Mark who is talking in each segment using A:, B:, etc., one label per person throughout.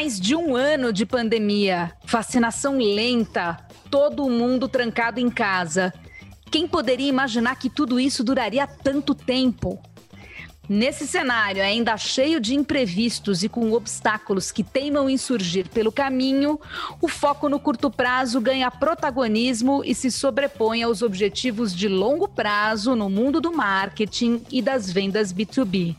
A: Mais de um ano de pandemia, vacinação lenta, todo mundo trancado em casa. Quem poderia imaginar que tudo isso duraria tanto tempo? Nesse cenário, ainda cheio de imprevistos e com obstáculos que teimam em surgir pelo caminho, o foco no curto prazo ganha protagonismo e se sobrepõe aos objetivos de longo prazo no mundo do marketing e das vendas B2B.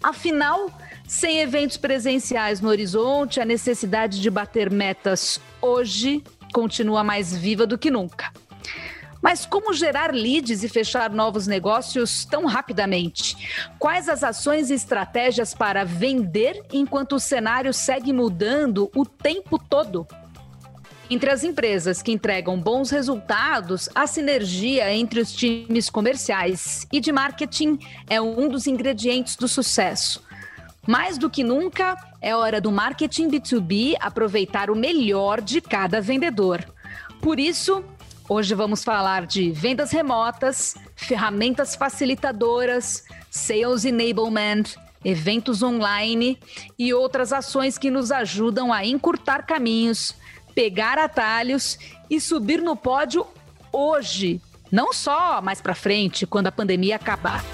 A: Afinal, sem eventos presenciais no horizonte, a necessidade de bater metas hoje continua mais viva do que nunca. Mas como gerar leads e fechar novos negócios tão rapidamente? Quais as ações e estratégias para vender enquanto o cenário segue mudando o tempo todo? Entre as empresas que entregam bons resultados, a sinergia entre os times comerciais e de marketing é um dos ingredientes do sucesso. Mais do que nunca, é hora do marketing B2B aproveitar o melhor de cada vendedor. Por isso, Hoje vamos falar de vendas remotas, ferramentas facilitadoras, sales enablement, eventos online e outras ações que nos ajudam a encurtar caminhos, pegar atalhos e subir no pódio hoje, não só mais para frente, quando a pandemia acabar.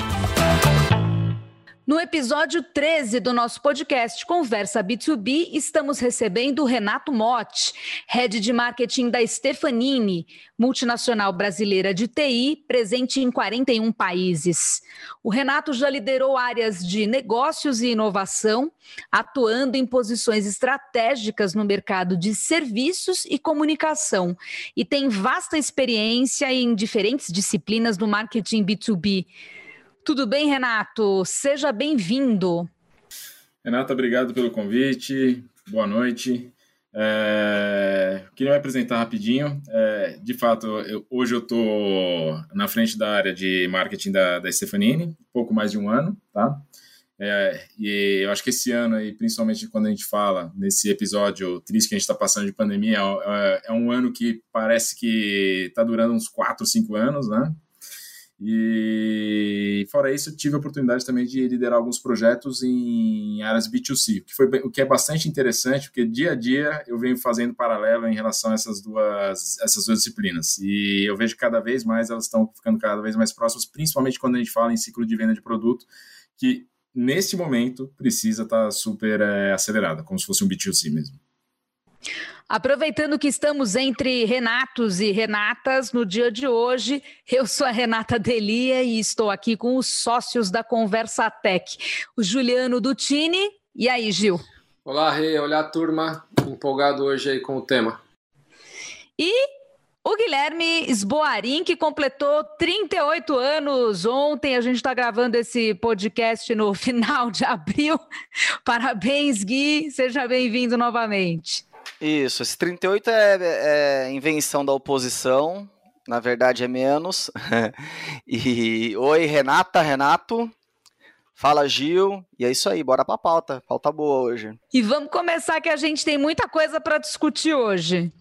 A: No episódio 13 do nosso podcast Conversa B2B, estamos recebendo o Renato Motti, head de marketing da Stefanini, multinacional brasileira de TI, presente em 41 países. O Renato já liderou áreas de negócios e inovação, atuando em posições estratégicas no mercado de serviços e comunicação, e tem vasta experiência em diferentes disciplinas do marketing B2B. Tudo bem, Renato? Seja bem-vindo.
B: Renata, obrigado pelo convite. Boa noite. É, queria me apresentar rapidinho. É, de fato, eu, hoje eu estou na frente da área de marketing da, da Stefanini, pouco mais de um ano, tá? É, e eu acho que esse ano, e principalmente quando a gente fala nesse episódio triste que a gente está passando de pandemia, é, é, um ano que parece que está durando uns 4, 5 anos, né? E fora isso, tive a oportunidade também de liderar alguns projetos em áreas B2C, que foi o que é bastante interessante, porque dia a dia eu venho fazendo paralelo em relação a essas duas essas duas disciplinas. E eu vejo que cada vez mais elas estão ficando cada vez mais próximas, principalmente quando a gente fala em ciclo de venda de produto, que neste momento precisa estar super é, acelerada, como se fosse um B2C mesmo.
A: Aproveitando que estamos entre Renatos e Renatas no dia de hoje, eu sou a Renata Delia e estou aqui com os sócios da Conversa Tech, o Juliano Dutini. E aí, Gil?
C: Olá, Rei. Olá, turma. Empolgado hoje aí com o tema.
A: E o Guilherme Esboarim, que completou 38 anos ontem. A gente está gravando esse podcast no final de abril. Parabéns, Gui. Seja bem-vindo novamente.
D: Isso, esse 38 é, é invenção da oposição, na verdade é menos. e oi, Renata, Renato. Fala, Gil. E é isso aí, bora pra pauta. Pauta boa hoje.
A: E vamos começar que a gente tem muita coisa para discutir hoje.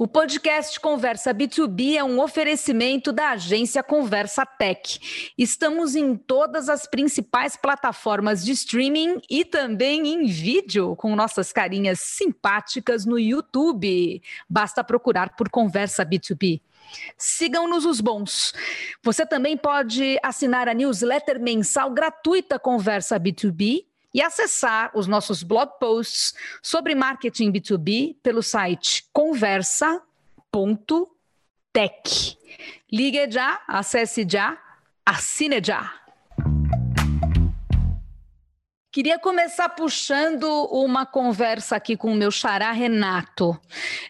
A: O podcast Conversa B2B é um oferecimento da agência Conversa Tech. Estamos em todas as principais plataformas de streaming e também em vídeo, com nossas carinhas simpáticas no YouTube. Basta procurar por Conversa B2B. Sigam-nos os bons. Você também pode assinar a newsletter mensal gratuita Conversa B2B e acessar os nossos blog posts sobre marketing B2B pelo site conversa.tech. Ligue já, acesse já, assine já. Queria começar puxando uma conversa aqui com o meu xará Renato.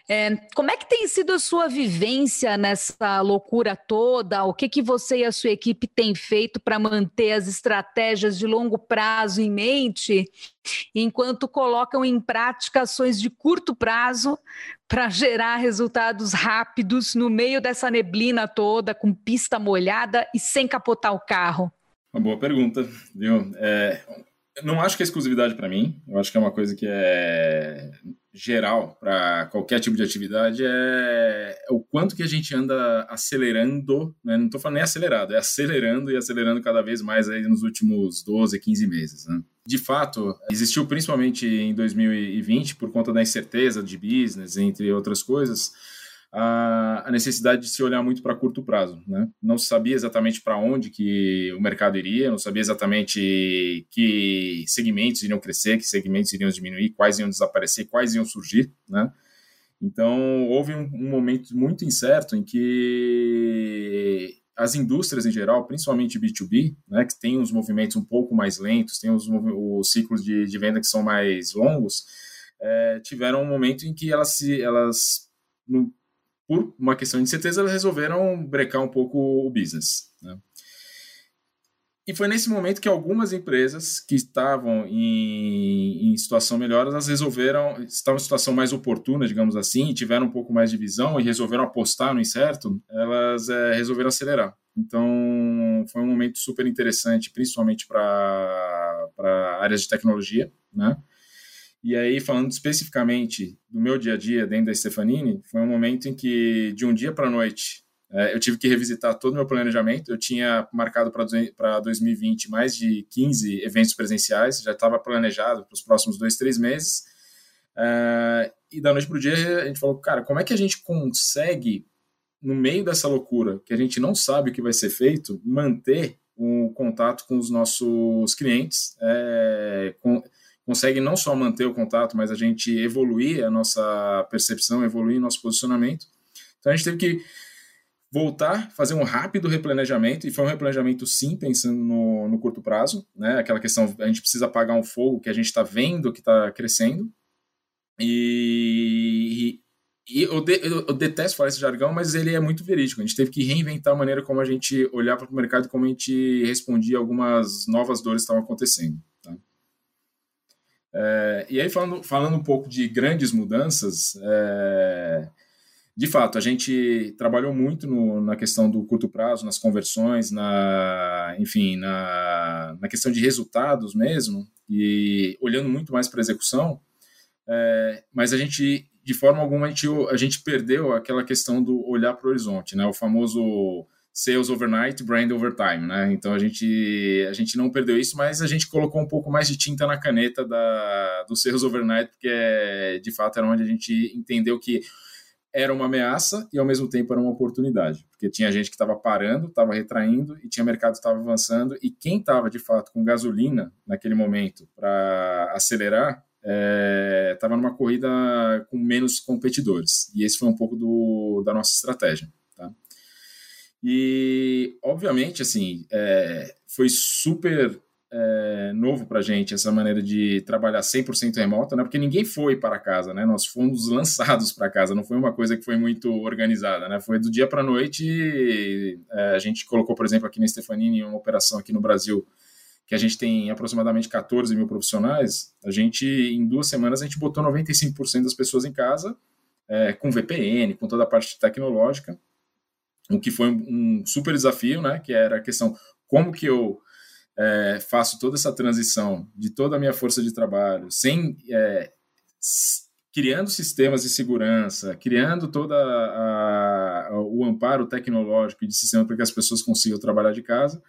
A: É, como é que tem sido a sua vivência nessa loucura toda? O que, que você e a sua equipe têm feito para manter as estratégias de longo prazo em mente, enquanto colocam em prática ações de curto prazo para gerar resultados rápidos no meio dessa neblina toda, com pista molhada e sem capotar o carro?
B: Uma boa pergunta, viu? É, não acho que é exclusividade para mim. Eu acho que é uma coisa que é geral para qualquer tipo de atividade é o quanto que a gente anda acelerando, né? não estou falando nem acelerado, é acelerando e acelerando cada vez mais aí nos últimos 12, 15 meses. Né? de fato, existiu principalmente em 2020, por conta da incerteza de business, entre outras coisas, a, necessidade de se olhar muito para curto prazo. Né? Não sabia exatamente para onde que o mercado iria, não sabia exatamente que segmentos iriam crescer, que segmentos iriam diminuir, quais iam desaparecer, quais iam surgir. Né? Então, houve um, um momento muito incerto em que as indústrias em geral, principalmente B2B, né, que tem os movimentos um pouco mais lentos, tem os, os ciclos de, de venda que são mais longos, é, tiveram um momento em que elas, se, elas por uma questão de certeza, elas resolveram brecar um pouco o business. Né? E foi nesse momento que algumas empresas que estavam em, em, situação melhor, elas resolveram, estavam em situação mais oportuna, digamos assim, tiveram um pouco mais de visão e resolveram apostar no incerto, elas é, resolveram acelerar. Então, foi um momento super interessante, principalmente para áreas de tecnologia, né? E aí, falando especificamente do meu dia a dia dentro da Stefanini, foi um momento em que, de um dia para a noite, é, eu tive que revisitar todo o meu planejamento. Eu tinha marcado para 2020 mais de 15 eventos presenciais, já estava planejado para os próximos dois, três meses. É, e da noite para o dia, a gente falou, cara, como é que a gente consegue, no meio dessa loucura, que a gente não sabe o que vai ser feito, manter o contato com os nossos clientes, é, com, consegue não só manter o contato, mas a gente evoluir a nossa percepção, evoluir nosso posicionamento. Então a gente teve que voltar, fazer um rápido replanejamento, e foi um replanejamento sim, pensando no, no curto prazo, né? Aquela questão, a gente precisa apagar um fogo que a gente está vendo que está crescendo. E, e eu, de, eu, detesto falar esse jargão, mas ele é muito verídico. A gente teve que reinventar a maneira como a gente olhava para o mercado, como a gente respondia algumas novas dores que estavam acontecendo. É, e aí, falando, falando um pouco de grandes mudanças, é, de fato, a gente trabalhou muito no, na questão do curto prazo, nas conversões, na, enfim, na, na questão de resultados mesmo, e olhando muito mais para a execução, é, mas a gente, de forma alguma, a gente, a gente perdeu aquela questão do olhar para o horizonte, né? o famoso sales overnight, brand overtime, né? Então a gente a gente não perdeu isso, mas a gente colocou um pouco mais de tinta na caneta da do sales overnight, porque é, de fato era onde a gente entendeu que era uma ameaça e ao mesmo tempo era uma oportunidade, porque tinha gente que estava parando, estava retraindo e tinha mercado que estava avançando e quem estava de fato com gasolina naquele momento para acelerar estava é, numa corrida com menos competidores e esse foi um pouco do, da nossa estratégia. E, obviamente, assim, é, foi super é, novo para gente essa maneira de trabalhar 100% remota, né? Porque ninguém foi para casa, né? Nós fomos lançados para casa, não foi uma coisa que foi muito organizada, né? Foi do dia para a noite. É, a gente colocou, por exemplo, aqui na Stefanini uma operação aqui no Brasil que a gente tem aproximadamente 14 mil profissionais. A gente, em duas semanas, a gente botou 95% das pessoas em casa é, com VPN, com toda a parte tecnológica o que foi um, super desafio, né? Que era a questão como que eu é, faço toda essa transição de toda a minha força de trabalho, sem é, criando sistemas de segurança, criando a, o amparo tecnológico de sistema para que as pessoas consigam trabalhar de casa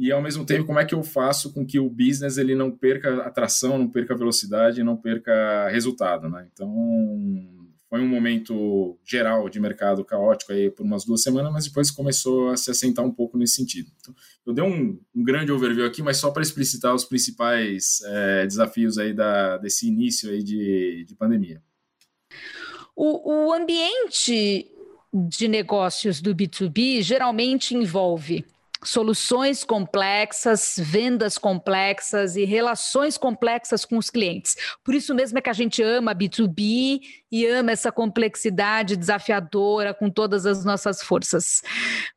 B: e ao mesmo tempo como é que eu faço com que o business ele não perca atração, não perca velocidade, não perca resultado, né? Então foi um momento geral de mercado caótico aí por umas duas semanas, mas depois começou a se assentar um pouco nesse sentido. Então, eu dei um, um, grande overview aqui, mas só para explicitar os principais é, desafios aí da, desse início aí de, de pandemia.
A: O, o ambiente de negócios do B2B geralmente envolve soluções complexas, vendas complexas e relações complexas com os clientes. Por isso mesmo é que a gente ama B2B e ama essa complexidade desafiadora com todas as nossas forças.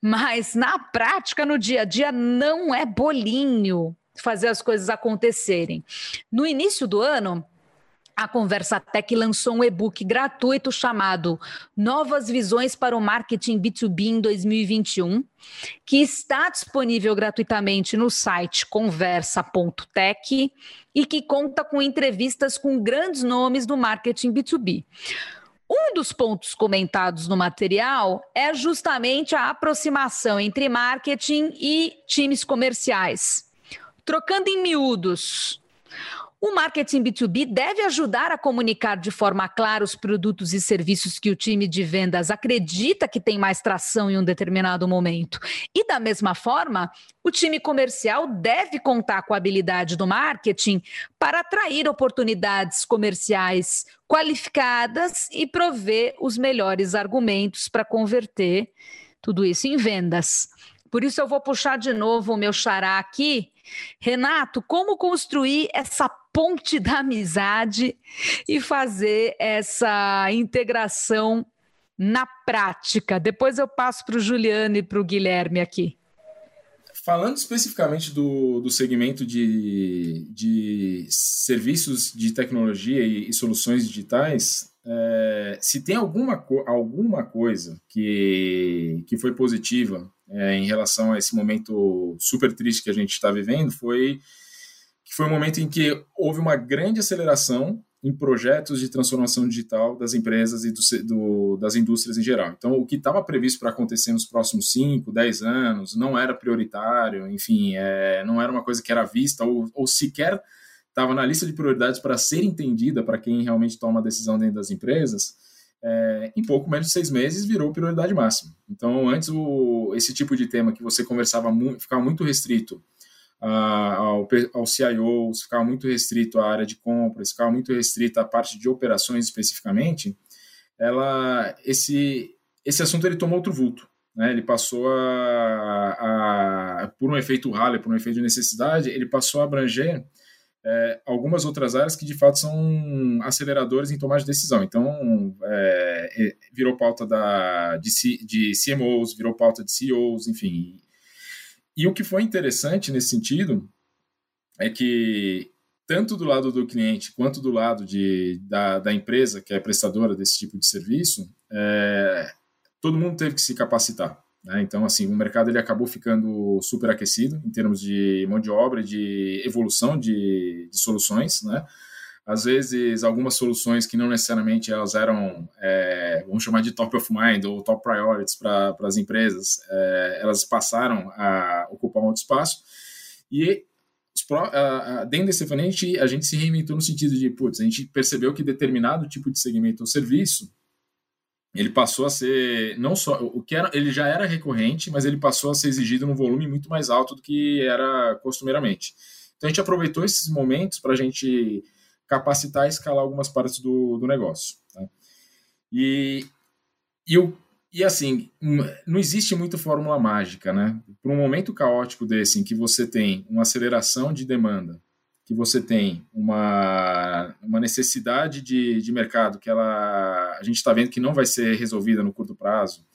A: Mas na prática, no dia a dia, não é bolinho fazer as coisas acontecerem. No início do ano, a Conversa Tech lançou um e-book gratuito chamado Novas Visões para o Marketing B2B em 2021, que está disponível gratuitamente no site conversa.tech e que conta com entrevistas com grandes nomes do marketing B2B. Um dos pontos comentados no material é justamente a aproximação entre marketing e times comerciais. Trocando em miúdos, O marketing B2B deve ajudar a comunicar de forma clara os produtos e serviços que o time de vendas acredita que tem mais tração em um determinado momento. E, da mesma forma, o time comercial deve contar com a habilidade do marketing para atrair oportunidades comerciais qualificadas e prover os melhores argumentos para converter tudo isso em vendas. Por isso, eu vou puxar de novo o meu xará aqui. Renato, como construir essa ponte da amizade e fazer essa integração na prática? Depois eu passo para o Juliano e para o Guilherme aqui.
B: Falando especificamente do, do segmento de, de serviços de tecnologia e, e soluções digitais, é, se tem alguma, alguma coisa que, que foi positiva é, em relação a esse momento super triste que a gente está vivendo, foi que foi um momento em que houve uma grande aceleração em projetos de transformação digital das empresas e do, do, das indústrias em geral. Então, o que estava previsto para acontecer nos próximos 5, 10 anos não era prioritário, enfim, é, não era uma coisa que era vista ou, ou sequer estava na lista de prioridades para ser entendida para quem realmente toma a decisão dentro das empresas. É, em pouco menos de seis meses virou prioridade máxima. Então, antes, o, esse tipo de tema que você conversava muito, ficava muito restrito ao, ao CIO, ficava muito restrito à área de compras, ficava muito restrito à parte de operações especificamente, ela, esse, esse assunto ele tomou outro vulto. Né? Ele passou a, a, por um efeito rally, por um efeito de necessidade, ele passou a abranger é, algumas outras áreas que de fato são aceleradores em tomar de decisão. Então, é, é virou pauta da, de, de CMOs, virou pauta de CEOs, enfim, e o que foi interessante nesse sentido é que, tanto do lado do cliente quanto do lado de, da, da empresa, que é prestadora desse tipo de serviço, é, todo mundo teve que se capacitar. Né? Então, assim, o mercado ele acabou ficando super aquecido em termos de mão de obra, de evolução de, de soluções, né? Às vezes algumas soluções que não necessariamente elas eram, é, vamos chamar de top of mind ou top priorities para as empresas, é, elas passaram a ocupar um outro espaço e dentro desse gente, a gente se reinventou no sentido de, putz, a gente percebeu que determinado tipo de segmento ou serviço ele passou a ser não só o que era, ele já era recorrente, mas ele passou a ser exigido num volume muito mais alto do que era costumeiramente. Então a gente aproveitou esses momentos para a gente capacitar e escalar algumas partes do, do negócio. Tá? E, e, eu, e assim, não existe muito fórmula mágica, né? Para um momento caótico desse, em que você tem uma aceleração de demanda, que você tem uma, uma necessidade de, de mercado que ela, a gente está vendo que não vai ser resolvida no curto prazo.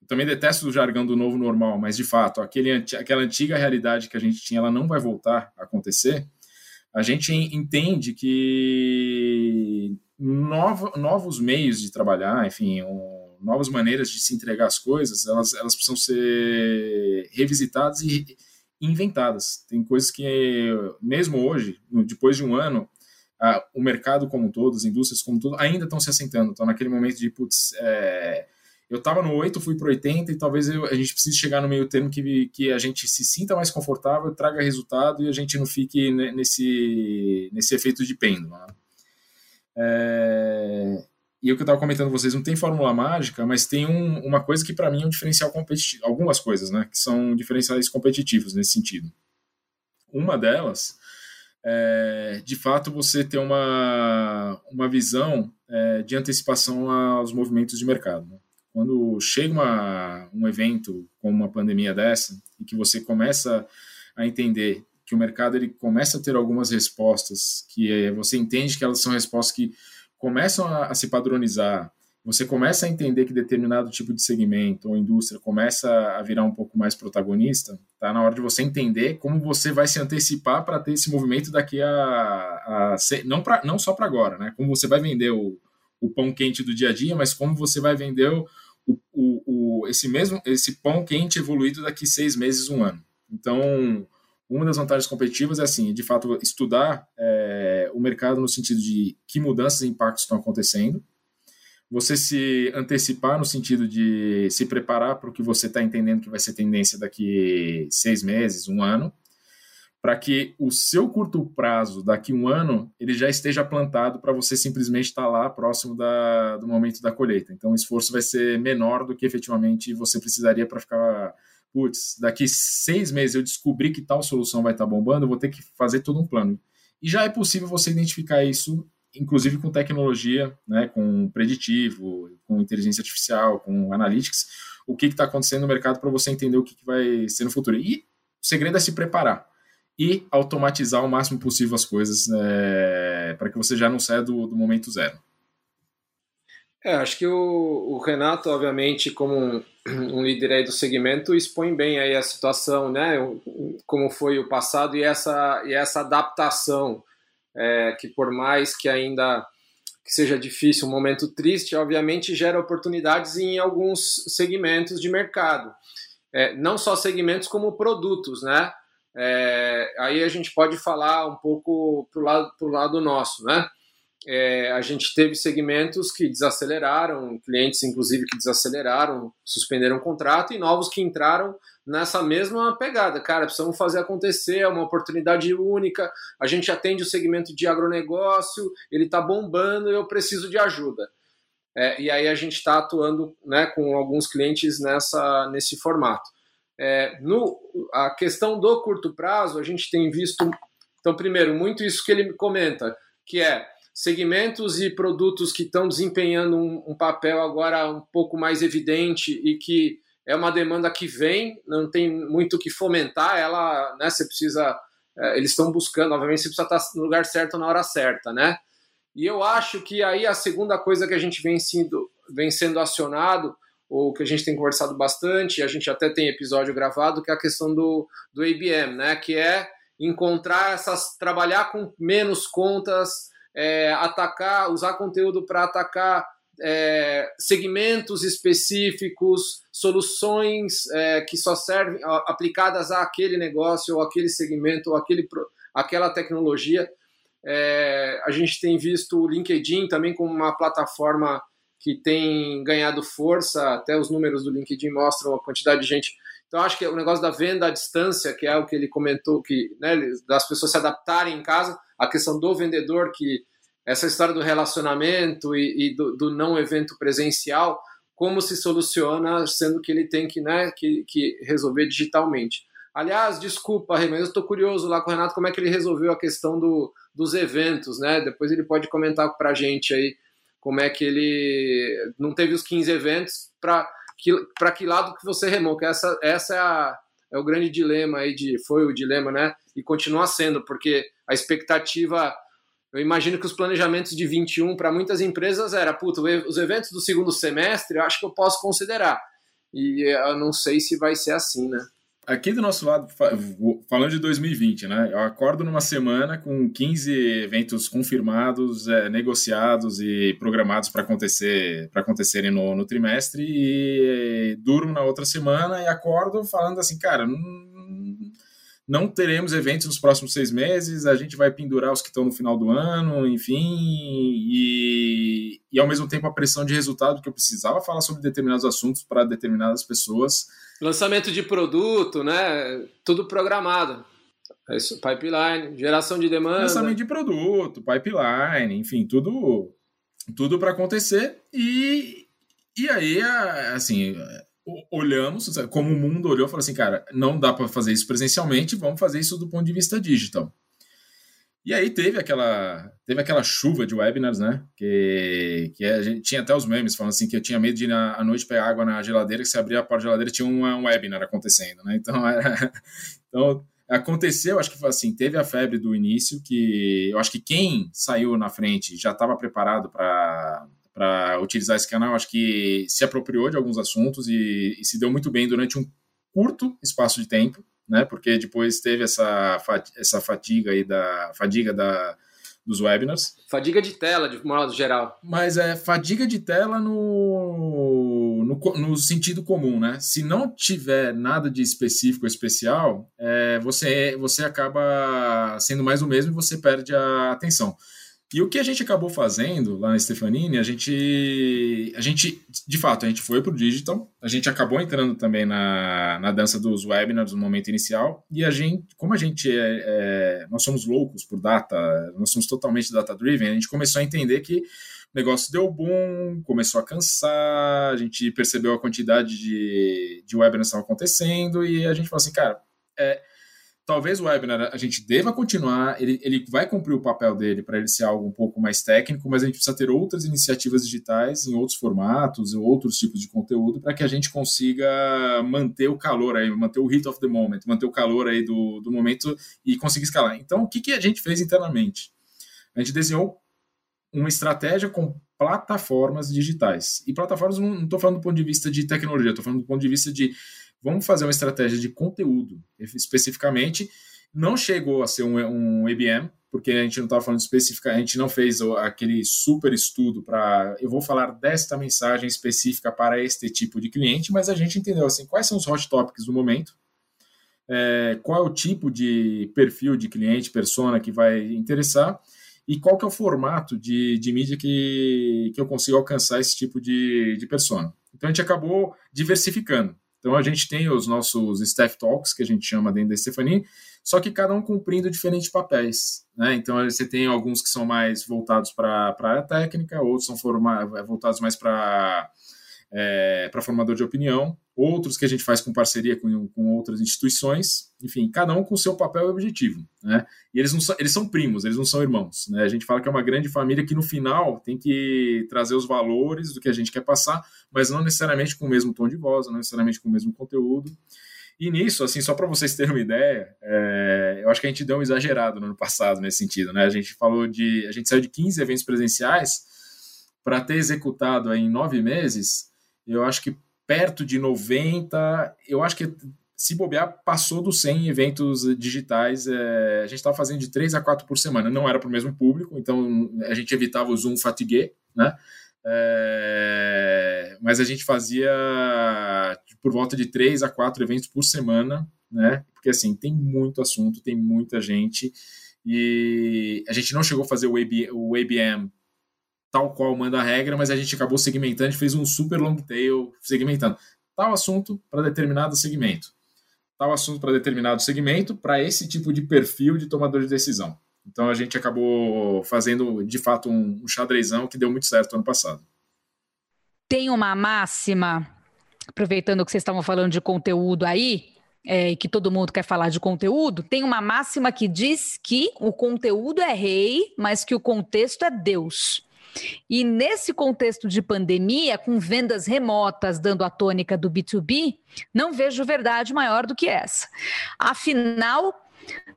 B: Eu também detesto o jargão do novo normal, mas de fato, aquele, aquela antiga realidade que a gente tinha, ela não vai voltar a acontecer a gente entende que novo, novos meios de trabalhar, enfim, um, novas maneiras de se entregar as coisas, elas, elas precisam ser revisitadas e inventadas. Tem coisas que, mesmo hoje, depois de um ano, o mercado como um todo, as indústrias como um todo, ainda estão se assentando. Estão naquele momento de, putz, é, eu estava no 8, fui para 80 e talvez eu, a gente precise chegar no meio termo que, que a gente se sinta mais confortável, traga resultado e a gente não fique nesse, nesse efeito de pêndulo. Né? É, e o que eu estava comentando com vocês, não tem fórmula mágica, mas tem um, uma coisa que para mim é um diferencial competitivo, algumas coisas, né, que são diferenciais competitivos nesse sentido. Uma delas é, de fato, você ter uma, uma visão é, de antecipação aos movimentos de mercado. Né? Quando chega uma, um evento como uma pandemia dessa e que você começa a entender que o mercado ele começa a ter algumas respostas que é, você entende que elas são respostas que começam a, a, se padronizar você começa a entender que determinado tipo de segmento ou indústria começa a virar um pouco mais protagonista tá na hora de você entender como você vai se antecipar para ter esse movimento daqui a, a não para não só para agora né? Como você vai vender o, o pão quente do dia a dia mas como você vai vender o, o, o, esse mesmo esse pão quente evoluído daqui seis meses, um ano. Então, uma das vantagens competitivas é assim, de fato, estudar é, o mercado no sentido de que mudanças e impactos estão acontecendo, você se antecipar no sentido de se preparar para o que você está entendendo que vai ser tendência daqui seis meses, um ano, para que o seu curto prazo, daqui um ano, ele já esteja plantado para você simplesmente estar tá lá próximo da, do momento da colheita. Então, o esforço vai ser menor do que efetivamente você precisaria para ficar. Putz, daqui seis meses eu descobri que tal solução vai estar tá bombando, eu vou ter que fazer todo um plano. E já é possível você identificar isso, inclusive com tecnologia, né, com preditivo, com inteligência artificial, com analytics, o que está acontecendo no mercado para você entender o que, que vai ser no futuro. E o segredo é se preparar e automatizar o máximo possível as coisas é, para que você já não saia do, do momento zero.
C: É, acho que o, o, Renato, obviamente, como um, um, líder aí do segmento, expõe bem aí a situação, né? Como foi o passado e essa, e essa adaptação, é, que por mais que ainda que seja difícil, um momento triste, obviamente gera oportunidades em alguns segmentos de mercado. É, não só segmentos como produtos, né? É, aí a gente pode falar um pouco para o lado, pro lado nosso, né? É, a gente teve segmentos que desaceleraram, clientes inclusive que desaceleraram, suspenderam o contrato e novos que entraram nessa mesma pegada. Cara, precisamos fazer acontecer, é uma oportunidade única. A gente atende o segmento de agronegócio, ele está bombando, eu preciso de ajuda. É, e aí a gente está atuando né, com alguns clientes nessa, nesse formato. É, no, a questão do curto prazo, a gente tem visto, então, primeiro, muito isso que ele comenta, que é segmentos e produtos que estão desempenhando um, um papel agora um pouco mais evidente e que é uma demanda que vem, não tem muito o que fomentar, ela, né, você precisa, é, eles estão buscando, obviamente você precisa estar no lugar certo na hora certa, né? E eu acho que aí a segunda coisa que a gente vem sendo, vem sendo acionado ou que a gente tem conversado bastante, a gente até tem episódio gravado, que é a questão do, do ABM, né? Que é encontrar essas. trabalhar com menos contas, é, atacar, usar conteúdo para atacar é, segmentos específicos, soluções é, que só servem aplicadas a aquele negócio, ou aquele segmento, ou aquele, aquela tecnologia. É, a gente tem visto o LinkedIn também como uma plataforma que tem ganhado força, até os números do LinkedIn mostram a quantidade de gente. Então, acho que o negócio da venda à distância, que é o que ele comentou, que né, das pessoas se adaptarem em casa, a questão do vendedor, que essa história do relacionamento e, e do, do, não evento presencial, como se soluciona, sendo que ele tem que, né, que, que resolver digitalmente. Aliás, desculpa, mas eu estou curioso lá com o Renato como é que ele resolveu a questão do, dos eventos, né? Depois ele pode comentar para a gente aí como é que ele não teve os 15 eventos para que, que lado que você remou, que essa, essa é, a, é o grande dilema aí de foi o dilema, né? E continua sendo, porque a expectativa eu imagino que os planejamentos de 21 para muitas empresas era, puta, os eventos do segundo semestre, eu acho que eu posso considerar. E eu não sei se vai ser assim, né?
B: Aqui do nosso lado, falando de 2020, né? Eu acordo numa semana com 15 eventos confirmados, é, negociados e programados para acontecer, para acontecerem no, no, trimestre e durmo na outra semana e acordo falando assim, cara, não, não teremos eventos nos próximos seis meses, a gente vai pendurar os que estão no final do ano, enfim, e, e ao mesmo tempo a pressão de resultado que eu precisava falar sobre determinados assuntos para determinadas pessoas
C: Lançamento de produto, né? Tudo programado. É isso, pipeline, geração de demanda.
B: Lançamento de produto, pipeline, enfim, tudo tudo para acontecer e e aí assim, olhamos, como o mundo olhou, falou assim, cara, não dá para fazer isso presencialmente, vamos fazer isso do ponto de vista digital. E aí teve aquela, teve aquela chuva de webinars, né? Que, que a gente tinha até os memes falando assim que eu tinha medo de ir na, à noite pegar água na geladeira, que se abrir a porta da geladeira tinha um, um webinar acontecendo, né? Então, era, então aconteceu, acho que foi assim, teve a febre do início, que eu acho que quem saiu na frente já estava preparado para para utilizar esse canal, acho que se apropriou de alguns assuntos e, e se deu muito bem durante um curto espaço de tempo né? Porque depois teve essa, essa fatiga aí da fadiga da, dos webinars.
C: Fadiga de tela, de modo geral.
B: Mas é fadiga de tela no, no, no, sentido comum, né? Se não tiver nada de específico, especial, é, você, você acaba sendo mais o mesmo e você perde a atenção. E o que a gente acabou fazendo lá na Stefanini, a gente, a gente, de fato, a gente foi para o digital, a gente acabou entrando também na, na dança dos webinars no momento inicial, e a gente, como a gente é, é nós somos loucos por data, nós somos totalmente data-driven, a gente começou a entender que o negócio deu boom, começou a cansar, a gente percebeu a quantidade de, de webinars que estavam acontecendo, e a gente falou assim, cara, é, talvez o webinar a gente deva continuar, ele, ele vai cumprir o papel dele para ele ser algo um pouco mais técnico, mas a gente precisa ter outras iniciativas digitais em outros formatos, outros tipos de conteúdo, para que a gente consiga manter o calor aí, manter o heat of the moment, manter o calor aí do, do momento e conseguir escalar. Então, o que, que a gente fez internamente? A gente desenhou uma estratégia com plataformas digitais. E plataformas, não estou falando do ponto de vista de tecnologia, estou falando do ponto de vista de vamos fazer uma estratégia de conteúdo especificamente. Não chegou a ser um, um EBM, porque a gente não estava falando especificamente, a gente não fez aquele super estudo para. Eu vou falar desta mensagem específica para este tipo de cliente, mas a gente entendeu assim quais são os hot topics do momento, é, qual é o tipo de perfil de cliente, persona que vai interessar e qual que é o formato de, de mídia que, que eu consigo alcançar esse tipo de, de persona. Então a gente acabou diversificando. Então a gente tem os nossos staff talks, que a gente chama dentro da Stephanie, só que cada um cumprindo diferentes papéis. Né? Então você tem alguns que são mais voltados para a técnica, outros são voltados mais para é, para formador de opinião, outros que a gente faz com parceria com, com outras instituições, enfim, cada um com seu papel e objetivo, né? E eles, não são, eles são primos, eles não são irmãos, né? A gente fala que é uma grande família que no final tem que trazer os valores do que a gente quer passar, mas não necessariamente com o mesmo tom de voz, não necessariamente com o mesmo conteúdo. E nisso, assim, só para vocês terem uma ideia, é, eu acho que a gente deu um exagerado no ano passado nesse sentido, né? A gente falou de, a gente saiu de 15 eventos presenciais para ter executado em nove meses eu acho que perto de 90, eu acho que se bobear, passou dos 100 eventos digitais. É, a gente estava fazendo de 3 a 4 por semana, não era para o mesmo público, então a gente evitava o Zoom fatigue, né? É, mas a gente fazia por volta de 3 a 4 eventos por semana, né? Porque assim, tem muito assunto, tem muita gente, e a gente não chegou a fazer o, AB, o ABM tal qual manda a regra, mas a gente acabou segmentando, a gente fez um super long tail segmentando. Tal assunto para determinado segmento. Tal assunto para determinado segmento, para esse tipo de perfil de tomador de decisão. Então a gente acabou fazendo, de fato, um, um xadrezão que deu muito certo ano passado.
A: Tem uma máxima, aproveitando que vocês estavam falando de conteúdo aí, é, que todo mundo quer falar de conteúdo, tem uma máxima que diz que o conteúdo é rei, mas que o contexto é Deus. E nesse contexto de pandemia, com vendas remotas dando a tônica do B2B, não vejo verdade maior do que essa. Afinal,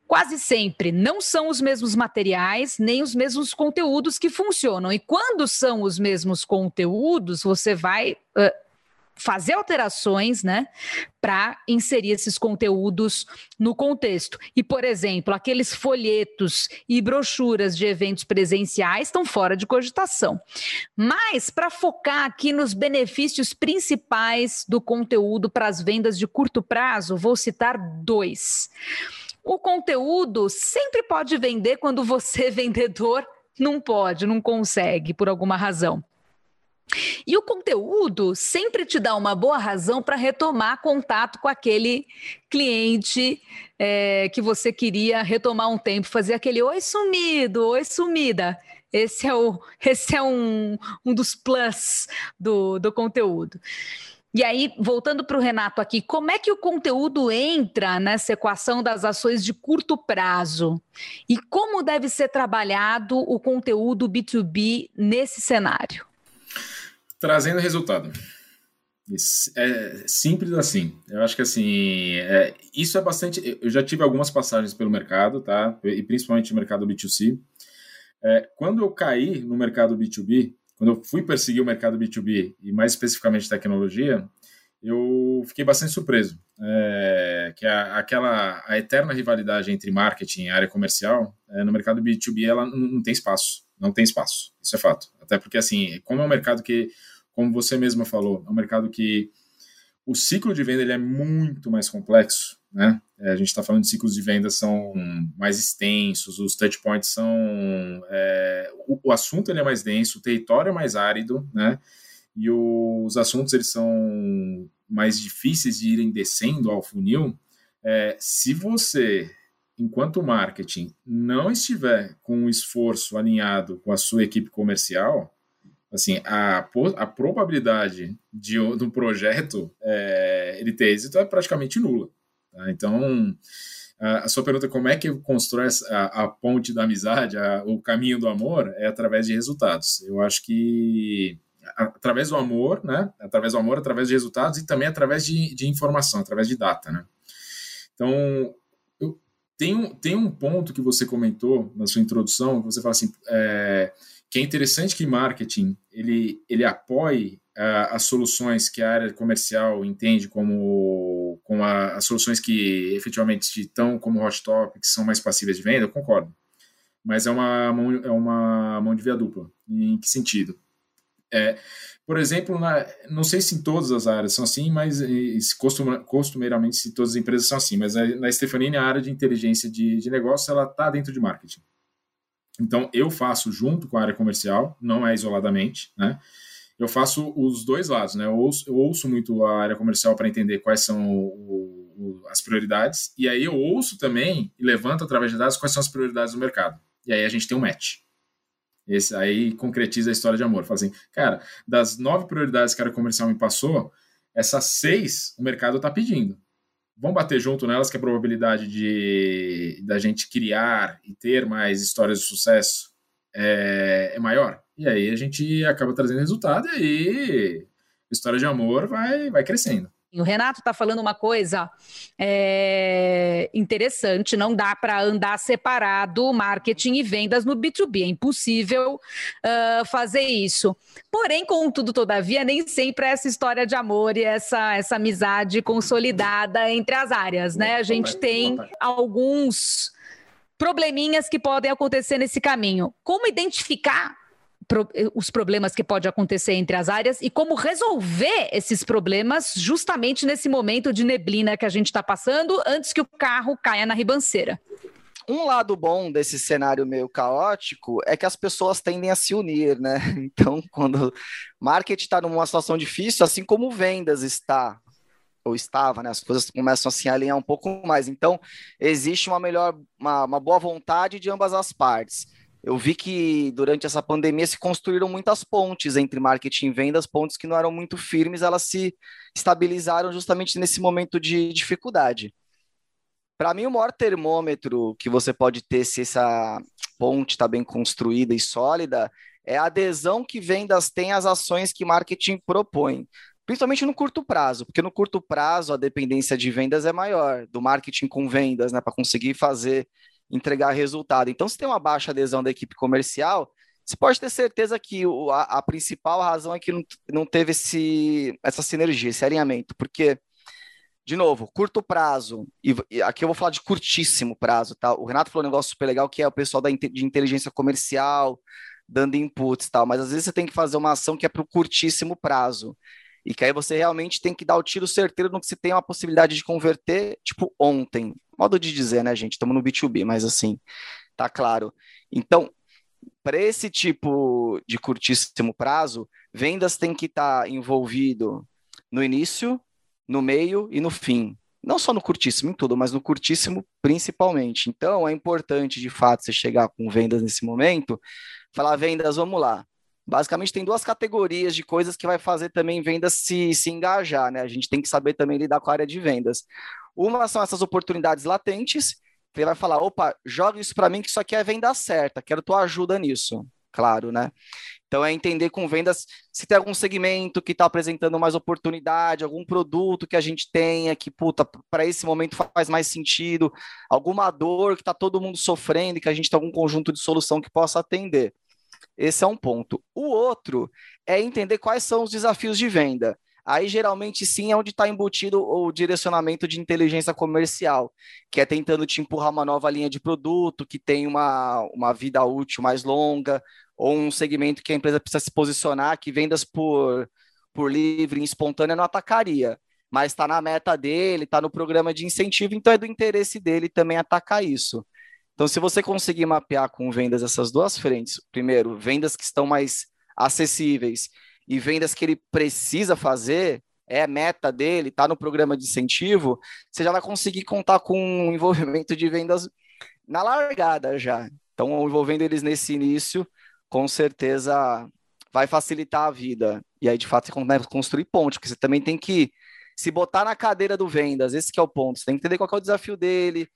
A: Quase sempre não são os mesmos materiais nem os mesmos conteúdos que funcionam. E quando são os mesmos conteúdos, você vai uh, fazer alterações, né, para inserir esses conteúdos no contexto. E, por exemplo, aqueles folhetos e brochuras de eventos presenciais estão fora de cogitação. Mas, para focar aqui nos benefícios principais do conteúdo para as vendas de curto prazo, vou citar dois. O conteúdo sempre pode vender quando você, vendedor, não pode, não consegue, por alguma razão. E o conteúdo sempre te dá uma boa razão para retomar contato com aquele cliente é, que você queria retomar um tempo, fazer aquele oi sumido, oi sumida. Esse é, o, esse é um, um dos plus do, do conteúdo. E aí, voltando para o Renato aqui, como é que o conteúdo entra nessa equação das ações de curto prazo? E como deve ser trabalhado o conteúdo B2B nesse cenário?
B: Trazendo resultado. É simples assim. Eu acho que assim, é, isso é bastante. Eu já tive algumas passagens pelo mercado, tá? E principalmente no mercado B2C. É, quando eu caí no mercado B2B, quando eu fui perseguir o mercado B2B e mais especificamente tecnologia, eu fiquei bastante surpreso. É, que a, aquela a eterna rivalidade entre marketing e área comercial é, no mercado B2B ela não, não tem espaço, não tem espaço. Isso é fato. Até porque assim, como é um mercado que como você mesma falou, é um mercado que o ciclo de venda ele é muito mais complexo. né? É, a gente está falando de ciclos de venda são mais extensos, os touch points são. É, o, o, assunto ele é mais denso, o território é mais árido, né? E os assuntos eles são mais difíceis de irem descendo ao funil. É, se você, enquanto marketing, não estiver com um esforço alinhado com a sua equipe comercial, assim, a, a probabilidade de, de um projeto é, ele ter êxito é praticamente nula. Tá? Então, a, a, sua pergunta é como é que constrói a, a ponte da amizade, a, o caminho do amor, é através de resultados. Eu acho que através do amor, né? Através do amor, através de resultados e também através de, de informação, através de data, né? Então, tem, tem um ponto que você comentou na sua introdução, que você fala assim, é, que é interessante que marketing ele, ele apoie uh, as soluções que a área comercial entende como, como a, as soluções que efetivamente estão como hot topics, são mais passíveis de venda, eu concordo. Mas é uma mão, é uma mão de via dupla. Em que sentido? É, por exemplo, na, não sei se em todas as áreas são assim, mas costuma, costumeiramente se todas as empresas são assim, mas na Stefanini a área de inteligência de, de negócio ela está dentro de marketing. Então eu faço junto com a área comercial, não é isoladamente, né? eu faço os dois lados, né? Eu ouço, eu ouço muito a área comercial para entender quais são o, o, as prioridades, e aí eu ouço também e levanto através de dados quais são as prioridades do mercado. E aí a gente tem um match. Esse aí concretiza a história de amor. Fala assim, cara, das nove prioridades que a área comercial me passou, essas seis o mercado está pedindo. Vamos bater junto nelas, que a probabilidade de da gente criar e ter mais histórias de sucesso é, é maior. E aí a gente acaba trazendo resultado e aí a história de amor vai, vai crescendo.
A: O Renato está falando uma coisa é, interessante: não dá para andar separado marketing e vendas no B2B, é impossível uh, fazer isso. Porém, contudo, todavia, nem sempre é essa história de amor e essa, essa amizade consolidada entre as áreas, né? A gente tem alguns probleminhas que podem acontecer nesse caminho. Como identificar pro, os problemas que pode acontecer entre as áreas e como resolver esses problemas justamente nesse momento de neblina que a gente está passando antes que o carro caia na ribanceira.
D: Um lado bom desse cenário meio caótico é que as pessoas tendem a se unir, né? Então, quando marketing está numa situação difícil, assim como vendas está ou estava, né? As coisas começam a se alinhar um pouco mais. Então, existe uma melhor, uma, uma boa vontade de ambas as partes eu vi que durante essa pandemia se construíram muitas pontes entre marketing e vendas, pontes que não eram muito firmes, elas se estabilizaram justamente nesse momento de dificuldade. Para mim, o maior termômetro que você pode ter se essa ponte está bem construída e sólida é a adesão que vendas têm às ações que marketing propõe. Principalmente no curto prazo, porque no curto prazo a dependência de vendas é maior, do marketing com vendas, né, para conseguir fazer entregar resultado. Então, se tem uma baixa adesão da equipe comercial, você pode ter certeza que o, a, a, principal razão é que não, não teve esse, essa sinergia, esse alinhamento, porque, de novo, curto prazo, e, e, aqui eu vou falar de curtíssimo prazo, tá? O Renato falou um negócio super legal que é o pessoal da, de inteligência comercial dando inputs tal, mas às vezes você tem que fazer uma ação que é para o curtíssimo prazo. E que aí você realmente tem que dar o tiro certeiro no que você tem uma possibilidade de converter, tipo, ontem. Modo de dizer, né, gente? Estamos no B2B, mas assim, tá claro. Então, para esse tipo de curtíssimo prazo, vendas tem que estar tá envolvido no início, no meio e no fim. Não só no curtíssimo em tudo, mas no curtíssimo principalmente. Então, é importante, de fato, você chegar com vendas nesse momento, falar, vendas, vamos lá basicamente tem duas categorias de coisas que vai fazer também vendas se, se engajar, né? A gente tem que saber também lidar com a área de vendas. Uma são essas oportunidades latentes, que ele vai falar, opa, joga isso para mim que isso aqui é venda certa, quero tua ajuda nisso, claro, né? Então é entender com vendas se tem algum segmento que está apresentando mais oportunidade, algum produto que a gente tenha que, puta, para esse momento faz mais sentido, alguma dor que está todo mundo sofrendo e que a gente tem algum conjunto de solução que possa atender. Esse é um ponto. O outro é entender quais são os desafios de venda. Aí, geralmente, sim, é onde está embutido o direcionamento de inteligência comercial, que é tentando te empurrar uma nova linha de produto, que tem uma, uma vida útil mais longa, ou um segmento que a empresa precisa se posicionar, que vendas por, por livre espontânea não atacaria. mas está na meta dele, está no programa de incentivo, então é do interesse dele também atacar isso. Então, se você conseguir mapear com vendas essas duas frentes, primeiro, vendas que estão mais acessíveis e vendas que ele precisa fazer, é meta dele, está no programa de incentivo, você já vai conseguir contar com um envolvimento de vendas na largada já. Então, envolvendo eles nesse início, com certeza vai facilitar a vida. E aí, de fato, você construir ponte, porque você também tem que se botar na cadeira do vendas, esse é o ponto. Você tem que entender qual é o desafio dele,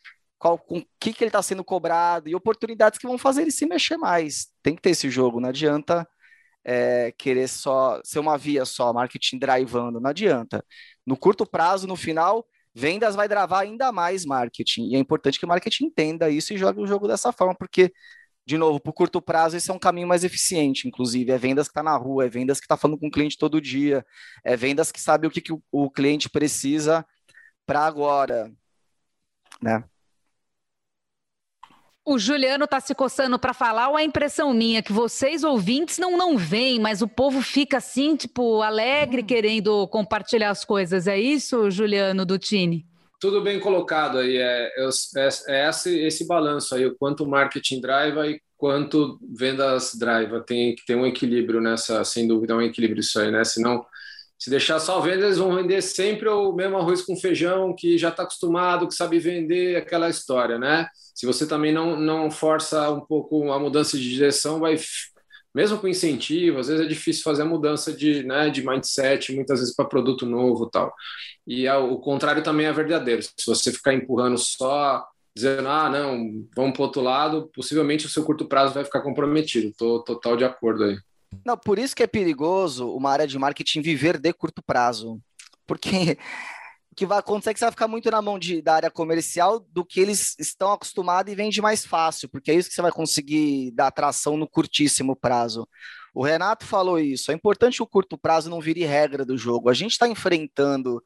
D: qual, com o que, que ele está sendo cobrado e oportunidades que vão fazer ele se mexer mais. Tem que ter esse jogo, não adianta é, querer só ser uma via só, marketing drivando, não adianta. No curto prazo, no final, vendas vai dravar ainda mais marketing. E é importante que o marketing entenda isso e jogue o jogo dessa forma, porque, de novo, por curto prazo, esse é um caminho mais eficiente, inclusive. É vendas que está na rua, é vendas que está falando com o cliente todo dia, é vendas que sabe o que, que o, o cliente precisa para agora. Né?
A: O Juliano tá se coçando para falar ou é impressão minha que vocês ouvintes não não veem, mas o povo fica assim, tipo, alegre, querendo compartilhar as coisas. É isso, Juliano Dutini?
C: Tudo bem colocado aí. É, é, é esse, esse balanço aí, o quanto marketing drive e quanto vendas drive. Tem que ter um equilíbrio nessa, sem dúvida, um equilíbrio isso aí, né? Senão se deixar só vender, eles vão vender sempre o mesmo arroz com feijão que já está acostumado, que sabe vender, aquela história, né? Se você também não, não força um pouco a mudança de direção, vai mesmo com incentivo, às vezes é difícil fazer a mudança de, né, de mindset, muitas vezes para produto novo tal. E o contrário também é verdadeiro. Se você ficar empurrando só, dizendo, ah, não, vamos para outro lado, possivelmente o seu curto prazo vai ficar comprometido. Estou total de acordo aí.
D: Não, por isso que é perigoso uma área de marketing viver de curto prazo. Porque o que vai acontecer é que você vai ficar muito na mão de, da área comercial do que eles estão acostumados e vende mais fácil, porque é isso que você vai conseguir dar atração no curtíssimo prazo. O Renato falou isso. É importante o curto prazo não vire regra do jogo. A gente está enfrentando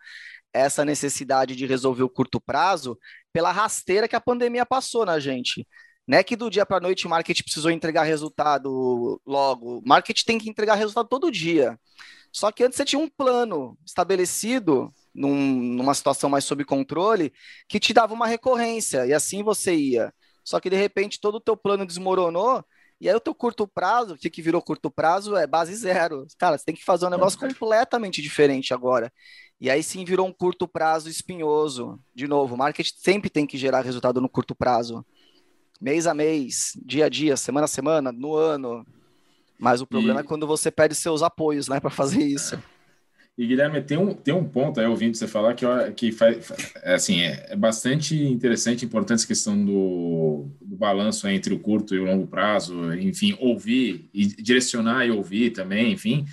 D: essa necessidade de resolver o curto prazo pela rasteira que a pandemia passou na gente. Não é que do dia para a noite o marketing precisou entregar resultado logo. O marketing tem que entregar resultado todo dia. Só que antes você tinha um plano estabelecido num, numa situação mais sob controle que te dava uma recorrência e assim você ia. Só que de repente todo o teu plano desmoronou e aí o teu curto prazo, o que virou curto prazo é base zero. Cara, você tem que fazer um negócio completamente diferente agora. E aí sim virou um curto prazo espinhoso. De novo, o marketing sempre tem que gerar resultado no curto prazo mês a mês, dia a dia, semana a semana, no ano. Mas o problema e... é quando você perde seus apoios, né, para fazer isso.
B: E Guilherme, tem um, tem um ponto aí, ouvindo você falar, que, que faz, é, assim, é, é bastante interessante, importante essa questão do, do balanço entre o curto e o longo prazo, enfim, ouvir e direcionar e ouvir também, enfim.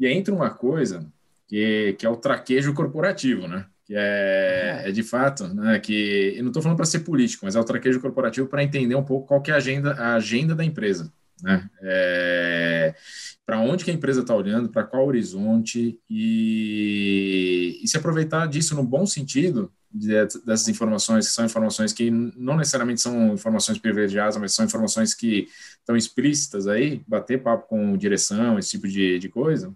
B: E aí entra uma coisa que, que é o traquejo corporativo, né? Que é, é de fato, né, que eu não estou falando para ser político, mas é o traquejo corporativo para entender um pouco qual que é a agenda, a agenda da empresa, né? É, para onde que a empresa está olhando, para qual horizonte e, e, se aproveitar disso no bom sentido de, dessas informações que são informações que não necessariamente são informações privilegiadas, mas são informações que estão explícitas aí, bater papo com direção, esse tipo de, de coisa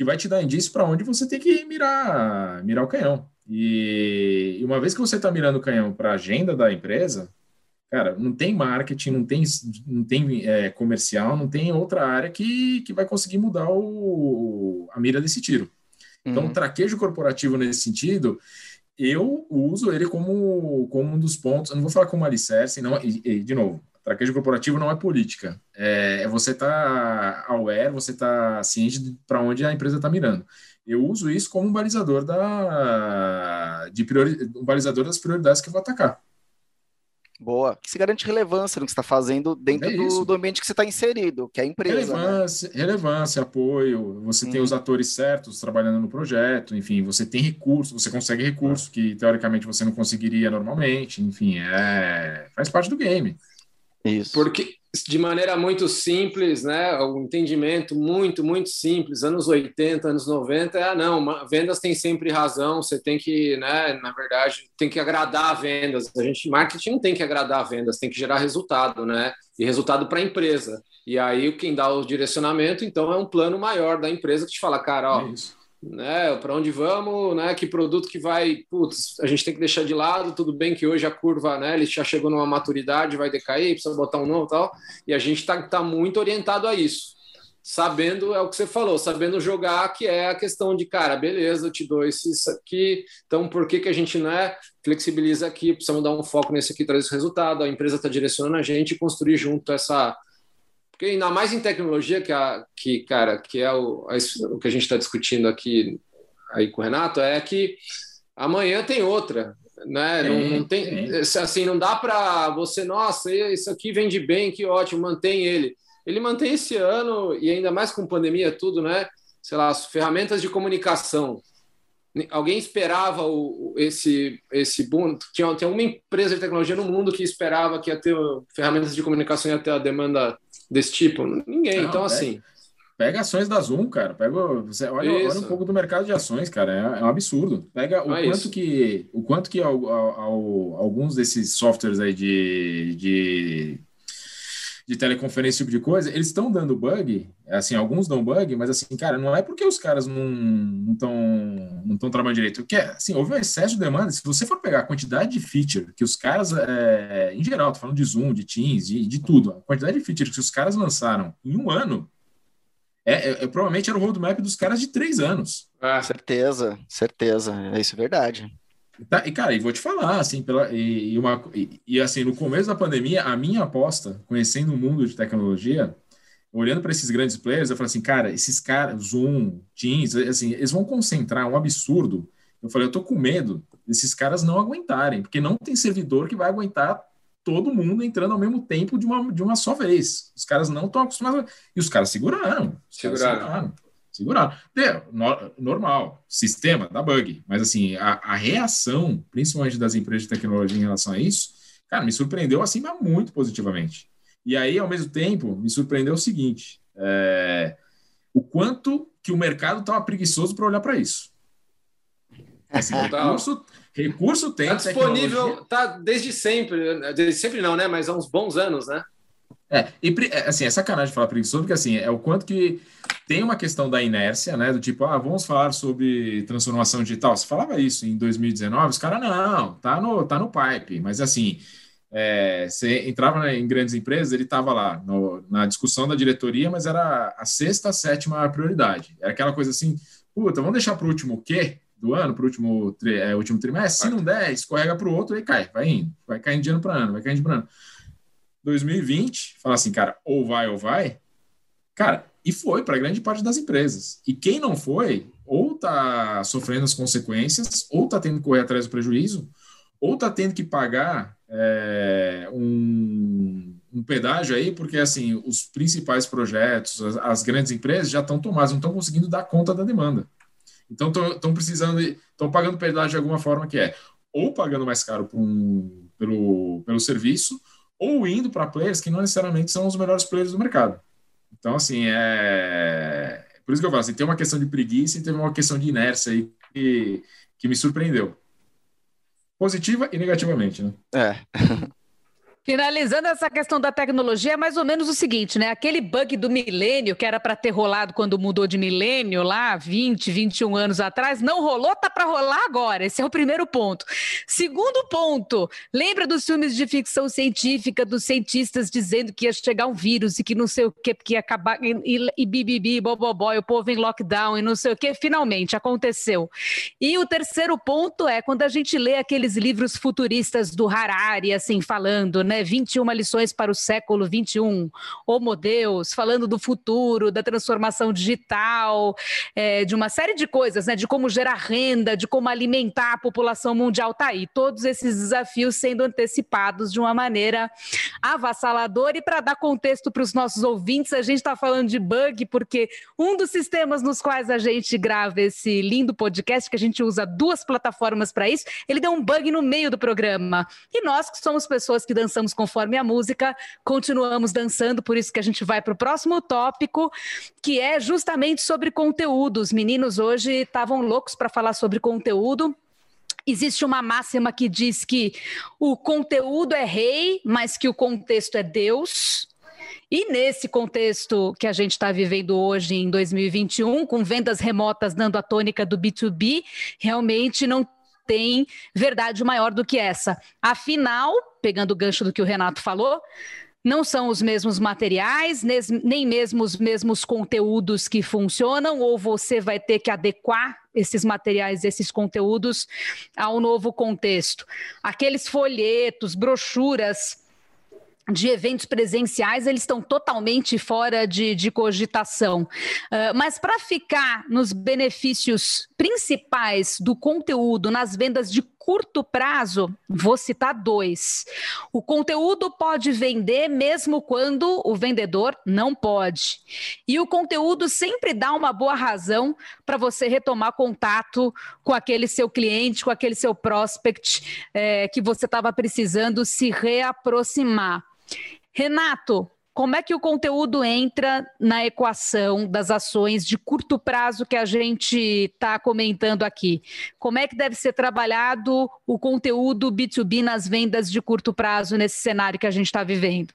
B: que vai te dar indício para onde você tem que mirar, mirar o canhão. E, e uma vez que você está mirando o canhão para a agenda da empresa, cara, não tem marketing, não tem, não tem é, comercial, não tem outra área que, que vai conseguir mudar o, a mira desse tiro. Então, uhum. o traquejo corporativo nesse sentido, eu uso ele como, como um dos pontos, eu não vou falar como alicerce, não, e, e, de novo, Traquejo corporativo não é política. É, é você tá aware, você tá ciente para onde a empresa está mirando. Eu uso isso como um balizador da de priori, um balizador das prioridades que eu vou atacar.
D: Boa. Que se garante relevância no que você está fazendo dentro é do, do, ambiente que você está inserido, que é a empresa.
B: Né? Relevância, né? relevância apoio. Você tem os atores certos trabalhando no projeto, enfim, você tem recurso, você consegue recurso que teoricamente você não conseguiria normalmente, enfim, é faz parte do game.
C: Isso. Porque, de maneira muito simples, né, o entendimento muito, muito simples, anos 80, anos 90, é, ah, não, vendas tem sempre razão, você tem que, né, na verdade, tem que agradar vendas. A gente, marketing não tem que agradar vendas, tem que gerar resultado, né, e resultado para a empresa. E aí, quem dá o direcionamento, então, é um plano maior da empresa que te fala, cara, ó, é né? Para onde vamos, né? Que produto que vai, putz, a gente tem que deixar de lado. Tudo bem que hoje a curva, né? Ele já chegou numa maturidade, vai decair, precisa botar um novo, tal. E a gente está tá muito orientado a isso, sabendo é o que você falou, sabendo jogar, que é a questão de cara, beleza, eu te dou esses aqui. Então, por que que a gente né? Flexibiliza aqui, precisamos dar um foco nesse aqui, traz esse resultado. A empresa está direcionando a gente construir junto essa porque ainda mais em tecnologia, que, a, que cara, que é o, a, o que a gente está discutindo aqui aí com o Renato, é que amanhã tem outra. Né? não, não, tem assim, não dá para você, nossa, isso aqui vende bem, que ótimo, mantém ele. Ele mantém esse ano, e ainda mais com pandemia, tudo, né? Sei lá, as ferramentas de comunicação. Alguém esperava o, esse, esse boom? Tinha, tinha uma empresa de tecnologia no mundo que esperava que ia ter ferramentas de comunicação e ia ter a demanda desse tipo? Ninguém. Não, então, assim.
B: Pega ações da Zoom, cara. Pega, você olha, olha um pouco do mercado de ações, cara. É, é um absurdo. Pega o é quanto isso. que, o quanto que ao, ao, ao, alguns desses softwares aí de, de de teleconferência, esse tipo de coisa, eles estão dando bug, assim, alguns dão bug, mas assim, cara, não é porque os caras não estão não estão trabalhando direito, porque, assim, houve um excesso de demanda, se você for pegar a quantidade de feature que os caras, é, em geral, tô falando de Zoom, de Teams, de, de tudo, a quantidade de feature que os caras lançaram em um ano, é, é, é provavelmente era o roadmap dos caras de três anos.
D: Ah, certeza, certeza, é isso é verdade.
B: Tá, e, cara, e vou te falar, assim, pela, e, e uma, e, e, assim, no começo da pandemia, a minha aposta, conhecendo o mundo de tecnologia, olhando para esses grandes players, eu falei assim, cara, esses caras, Zoom, Teams, assim, eles vão concentrar um absurdo. Eu falei, eu tô com medo desses caras não aguentarem, porque não tem servidor que vai aguentar todo mundo entrando ao mesmo tempo de uma, de uma só vez. Os caras não estão acostumados. E os caras seguraram.
C: Seguraram. seguraram
B: segurar. no, normal, sistema, dá bug. Mas, assim, a, a, reação, principalmente das empresas de tecnologia em relação a isso, cara, me surpreendeu, assim, mas muito positivamente. E aí, ao mesmo tempo, me surpreendeu o seguinte, é, o quanto que o mercado estava preguiçoso para olhar para isso. Assim, recurso, recurso tem.
C: Está disponível, está desde sempre, desde sempre não, né? Mas há uns bons anos, né?
B: É, e é, assim, é sacanagem falar preguiçoso, porque assim, é o quanto que tem uma questão da inércia, né? Do tipo, ah, vamos falar sobre transformação digital. Você falava isso em 2019, os caras, não, tá no, tá no pipe, mas assim, é, você entrava em grandes empresas, ele estava lá no, na discussão da diretoria, mas era a sexta, sétima prioridade. Era aquela coisa assim, puta, vamos deixar para o último quê? do ano, para o último, é, último trimestre, se não der, escorrega para o outro e cai, vai indo, vai caindo de ano para ano, vai caindo de ano. 2020, falar assim, cara, ou vai ou vai, cara, e foi para grande parte das empresas. E quem não foi, ou está sofrendo as consequências, ou está tendo que correr atrás do prejuízo, ou está tendo que pagar é, um, um, pedágio aí, porque assim, os principais projetos, as, as grandes empresas já estão tomadas, não estão conseguindo dar conta da demanda. Então estão precisando, estão pagando pedágio de alguma forma que é ou pagando mais caro um, pelo, pelo serviço, ou indo para players que não necessariamente são os melhores players do mercado. Então, assim, é. Por isso que eu falo assim, tem uma questão de preguiça e tem uma questão de inércia aí que, que me surpreendeu. Positiva e negativamente, né?
D: É.
A: Finalizando essa questão da tecnologia, é mais ou menos o seguinte, né? Aquele bug do milênio, que era para ter rolado quando mudou de milênio lá, 20, 21 anos atrás, não rolou, tá para rolar agora. Esse é o primeiro ponto. Segundo ponto, lembra dos filmes de ficção científica, dos cientistas dizendo que ia chegar um vírus e que não sei o que, que ia acabar, e, e bibibi, bobobó, e o povo em lockdown e não sei o que, finalmente aconteceu. E o terceiro ponto é quando a gente lê aqueles livros futuristas do Harari, assim, falando, né? 21 lições para o século 21, Homo Deus, falando do futuro, da transformação digital, é, de uma série de coisas, né? De como gerar renda, de como alimentar a população mundial. Tá aí, todos esses desafios sendo antecipados de uma maneira avassaladora. E para dar contexto para os nossos ouvintes, a gente está falando de bug, porque um dos sistemas nos quais a gente grava esse lindo podcast, que a gente usa duas plataformas para isso, ele deu um bug no meio do programa. E nós, que somos pessoas que dançamos dançamos conforme a música, continuamos dançando, por isso que a gente vai para o próximo tópico, que é justamente sobre conteúdo. Os meninos hoje estavam loucos para falar sobre conteúdo. Existe uma máxima que diz que o conteúdo é rei, mas que o contexto é Deus. E nesse contexto que a gente está vivendo hoje, em 2021, com vendas remotas dando a tônica do B2B, realmente não tem verdade maior do que essa. Afinal, pegando o gancho do que o Renato falou, não são os mesmos materiais, nem mesmo os mesmos conteúdos que funcionam, ou você vai ter que adequar esses materiais, esses conteúdos ao novo contexto. Aqueles folhetos, brochuras de eventos presenciais, eles estão totalmente fora de, de cogitação. Uh, mas para ficar nos benefícios principais do conteúdo nas vendas de curto prazo, vou citar dois. O conteúdo pode vender mesmo quando o vendedor não pode. E o conteúdo sempre dá uma boa razão para você retomar contato com aquele seu cliente, com aquele seu prospect é, que você estava precisando se reaproximar. Renato, como é que o conteúdo entra na equação das ações de curto prazo que a gente está comentando aqui? Como é que deve ser trabalhado o conteúdo B2B nas vendas de curto prazo nesse cenário que a gente está vivendo?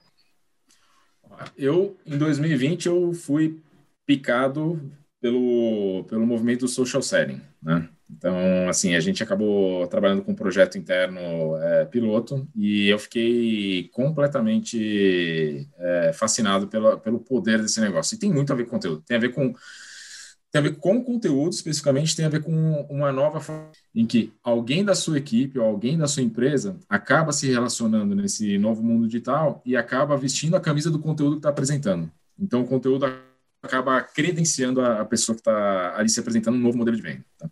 B: Eu, em 2020, eu fui picado pelo, pelo movimento social selling, né? Então, assim, a gente acabou trabalhando com um projeto interno é, piloto e eu fiquei completamente é, fascinado pelo, pelo poder desse negócio. E tem muito a ver com conteúdo, tem a ver com tem a ver com conteúdo especificamente, tem a ver com uma nova forma em que alguém da sua equipe ou alguém da sua empresa acaba se relacionando nesse novo mundo digital e acaba vestindo a camisa do conteúdo que está apresentando. Então, o conteúdo acaba credenciando a, pessoa que está ali se apresentando um novo modelo de venda. Tá?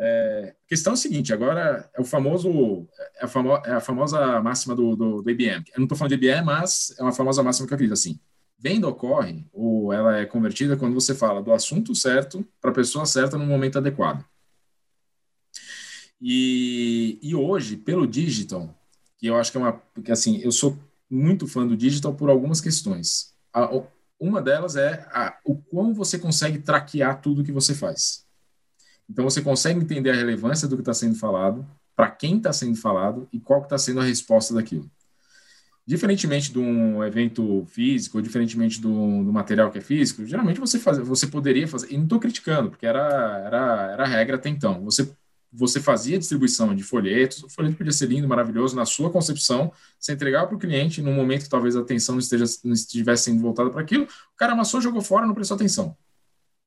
B: É, a questão é a seguinte, agora é o famoso, é a, famo, é a famosa máxima do, do, do IBM. Eu não estou falando de IBM, mas é uma famosa máxima que eu acredito assim. Venda ocorre, ou ela é convertida quando você fala do assunto certo para a pessoa certa no momento adequado. E, e hoje, pelo digital, que eu acho que é uma. Porque assim, eu sou muito fã do digital por algumas questões. A, uma delas é a, o quão você consegue traquear tudo que você faz. Então você consegue entender a relevância do que está sendo falado, para quem está sendo falado e qual está sendo a resposta daquilo. Diferentemente de um evento físico, ou diferentemente do, do material que é físico, geralmente você, faz, você poderia fazer, e não estou criticando, porque era, era, era a regra até então, você, você fazia distribuição de folhetos, o folheto podia ser lindo, maravilhoso, na sua concepção, você entregava para o cliente, num momento que talvez a atenção não, esteja, não estivesse sendo voltada para aquilo, o cara amassou, jogou fora, não prestou atenção.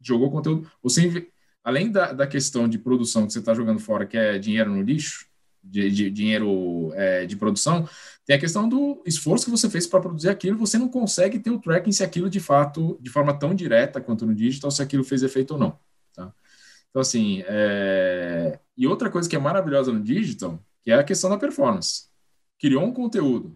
B: Jogou conteúdo, você além da, da questão de produção que você está jogando fora, que é dinheiro no lixo, de, de dinheiro é, de produção, tem a questão do esforço que você fez para produzir aquilo, você não consegue ter o tracking se aquilo de fato, de forma tão direta quanto no digital, se aquilo fez efeito ou não. Tá? Então, assim, é... e outra coisa que é maravilhosa no digital, que é a questão da performance. Criou um conteúdo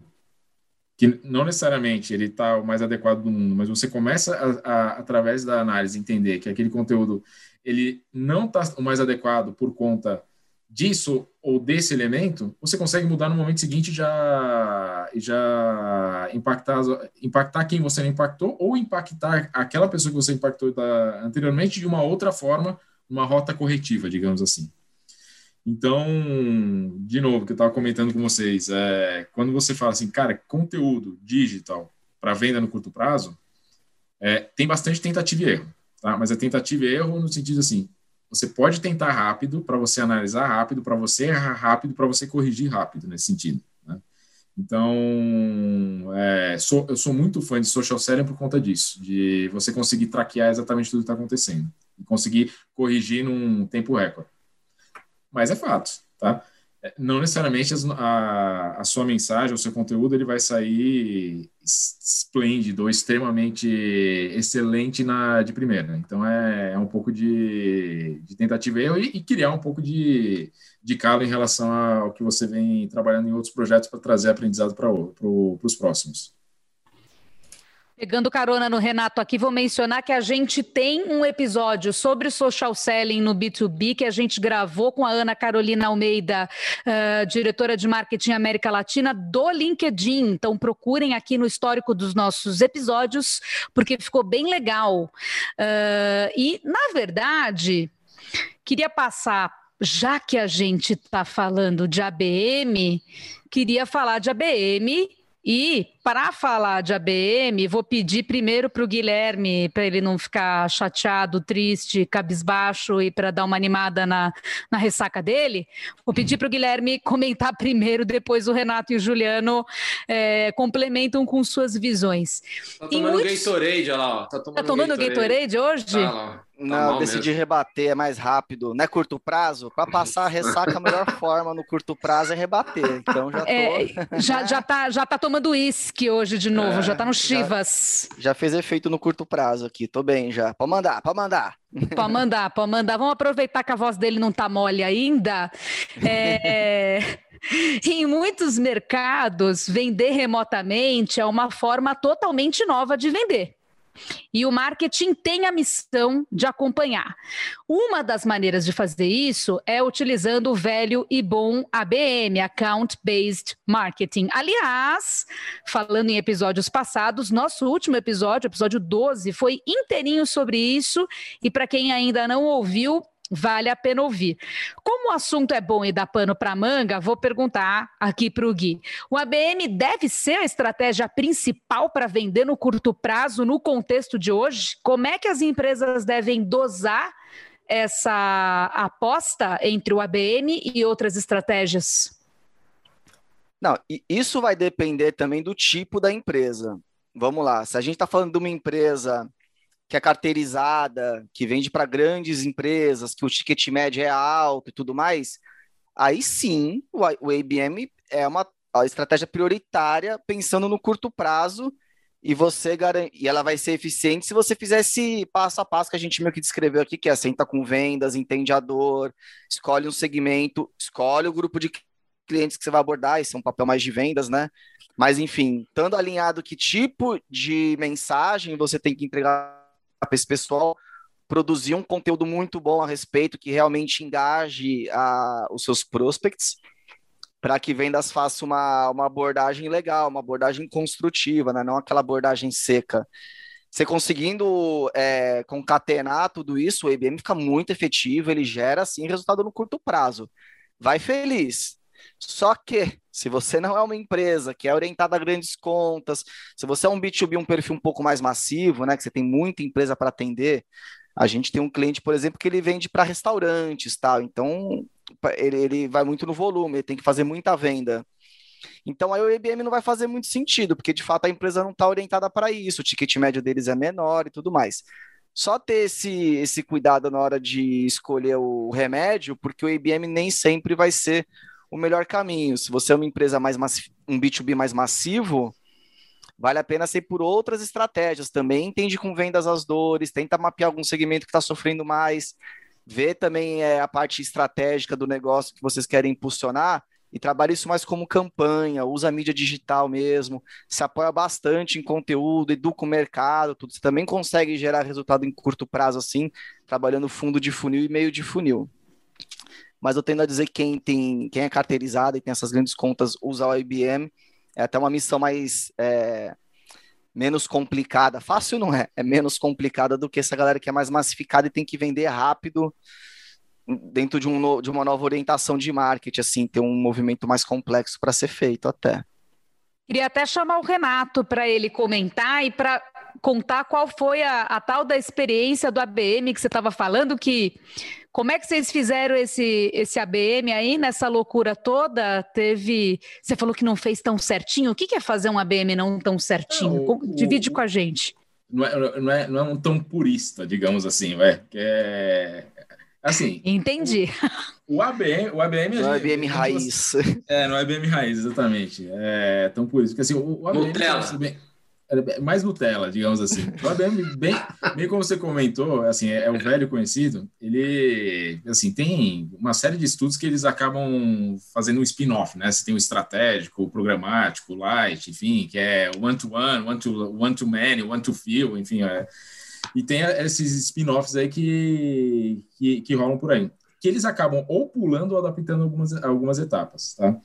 B: que não necessariamente ele está o mais adequado do mundo, mas você começa a, a, através da análise entender que aquele conteúdo ele não está o mais adequado por conta disso ou desse elemento, você consegue mudar no momento seguinte já já impactar impactar quem você não impactou ou impactar aquela pessoa que você impactou da, anteriormente de uma outra forma, uma rota corretiva, digamos assim. Então, de novo, que eu estava comentando com vocês, é, quando você fala assim, cara, conteúdo digital para venda no curto prazo, é, tem bastante tentativa e erro tá? Mas é tentativa e erro no sentido assim, você pode tentar rápido para você analisar rápido, para você errar rápido, para você corrigir rápido nesse sentido. Né? Então, é, sou, eu sou muito fã de social selling por conta disso, de você conseguir traquear exatamente tudo que está acontecendo e conseguir corrigir num tempo recorde. Mas é fato, tá? Não necessariamente a, a sua mensagem, o seu conteúdo, ele vai sair esplêndido ou extremamente excelente na de primeira. Então é, é um pouco de, de tentativa e, e, criar um pouco de, de calo em relação ao que você vem trabalhando em outros projetos para trazer aprendizado para pro, os próximos.
A: Pegando carona no Renato aqui, vou mencionar que a gente tem um episódio sobre social selling no B2B que a gente gravou com a Ana Carolina Almeida, uh, diretora de marketing América Latina do LinkedIn. Então procurem aqui no histórico dos nossos episódios, porque ficou bem legal. Uh, e, na verdade, queria passar, já que a gente está falando de ABM, queria falar de ABM E para falar de ABM, vou pedir primeiro para o Guilherme, para ele não ficar chateado, triste, cabisbaixo e para dar uma animada na, na ressaca dele. Vou pedir para o Guilherme comentar primeiro, depois o Renato e o Juliano é, complementam com suas visões.
C: Tá tomando muitos... Gatorade, olha lá. Ó.
A: Tá tomando, tá tomando Gatorade. Gatorade hoje? Tá
D: lá. Tá não, decidi mesmo. rebater, é mais rápido. Não é curto prazo? Para passar a ressaca, a melhor forma no curto prazo é rebater. Então já tô. É,
A: já, já, tá, já tá tomando uísque hoje de novo, é, já tá no Chivas.
D: Já, já, fez efeito no curto prazo aqui, tô bem já. Pode mandar, pode mandar.
A: Pode mandar, pode mandar. Vamos aproveitar que a voz dele não tá mole ainda. É. Em muitos mercados, vender remotamente é uma forma totalmente nova de vender. E o marketing tem a missão de acompanhar. Uma das maneiras de fazer isso é utilizando o velho e bom ABM, Account Based Marketing. Aliás, falando em episódios passados, nosso último episódio, episódio 12, foi inteirinho sobre isso. E para quem ainda não ouviu, Vale a pena ouvir. Como o assunto é bom e dá pano para manga, vou perguntar aqui para o Gui. O ABM deve ser a estratégia principal para vender no curto prazo no contexto de hoje? Como é que as empresas devem dosar essa aposta entre o ABM e outras estratégias?
D: Não, isso vai depender também do tipo da empresa. Vamos lá, se a gente está falando de uma empresa que é carteirizada, que vende para grandes empresas, que o ticket médio é alto e tudo mais, aí sim o, ABM é uma estratégia prioritária pensando no curto prazo e você garante, e ela vai ser eficiente se você fizer esse passo a passo que a gente meio que descreveu aqui, que é senta com vendas, entende a dor, escolhe um segmento, escolhe o grupo de clientes que você vai abordar, esse é um papel mais de vendas, né? Mas enfim, estando alinhado que tipo de mensagem você tem que entregar esse pessoal produzir um conteúdo muito bom a respeito, que realmente engaje a, os seus prospects, para que vendas faça uma, uma abordagem legal, uma abordagem construtiva, né? não aquela abordagem seca. Você conseguindo é, concatenar tudo isso, o IBM fica muito efetivo, ele gera, assim, resultado no curto prazo. Vai feliz. Só que, se você não é uma empresa que é orientada a grandes contas, se você é um B2B, um perfil um pouco mais massivo, né, que você tem muita empresa para atender, a gente tem um cliente, por exemplo, que ele vende para restaurantes, tal. Então, ele, ele vai muito no volume, ele tem que fazer muita venda. Então, aí o IBM não vai fazer muito sentido, porque de fato a empresa não está orientada para isso, o ticket médio deles é menor e tudo mais. Só ter esse, esse cuidado na hora de escolher o remédio, porque o IBM nem sempre vai ser o melhor caminho. Se você é uma empresa mais um B2B mais massivo, vale a pena ser por outras estratégias também. Entende com vendas as dores, tenta mapear algum segmento que está sofrendo mais, vê também é, a parte estratégica do negócio que vocês querem impulsionar e trabalha isso mais como campanha, usa mídia digital mesmo, se apoia bastante em conteúdo, educa o mercado, tudo. Você também consegue gerar resultado em curto prazo assim, trabalhando fundo de funil e meio de funil mas eu tendo a dizer que quem, tem, quem é carteirizado e tem essas grandes contas usa o IBM, é até uma missão mais é, menos complicada. Fácil não é, é menos complicada do que essa galera que é mais massificada e tem que vender rápido dentro de, um, de uma nova orientação de marketing, assim, ter um movimento mais complexo para ser feito até.
A: Queria até chamar o Renato para ele comentar e para contar qual foi a, a, tal da experiência do ABM que você estava falando, que como é que vocês fizeram esse, esse ABM aí nessa loucura toda? Teve. Você falou que não fez tão certinho. O que é fazer um ABM não tão certinho? Não, o, Divide com a gente.
B: Não é, não, é, não é um tão purista, digamos assim, vai. É. Assim.
A: Entendi.
B: O, o ABM. O ABM,
D: no ABM raiz.
B: É, no ABM raiz, exatamente. É tão por isso. Porque assim, o, o ABM. Mais Nutella, digamos assim. IBM, bem, bem como você comentou, assim, é, é, o velho conhecido, ele, assim, tem uma série de estudos que eles acabam fazendo um spin-off, né? Você tem o estratégico, o programático, o light, enfim, que é one-to-one, one-to-many, one to many, one-to-few, enfim, é, e tem esses spin-offs aí que, que, que rolam por aí, que eles acabam ou pulando ou adaptando algumas, algumas etapas, tá?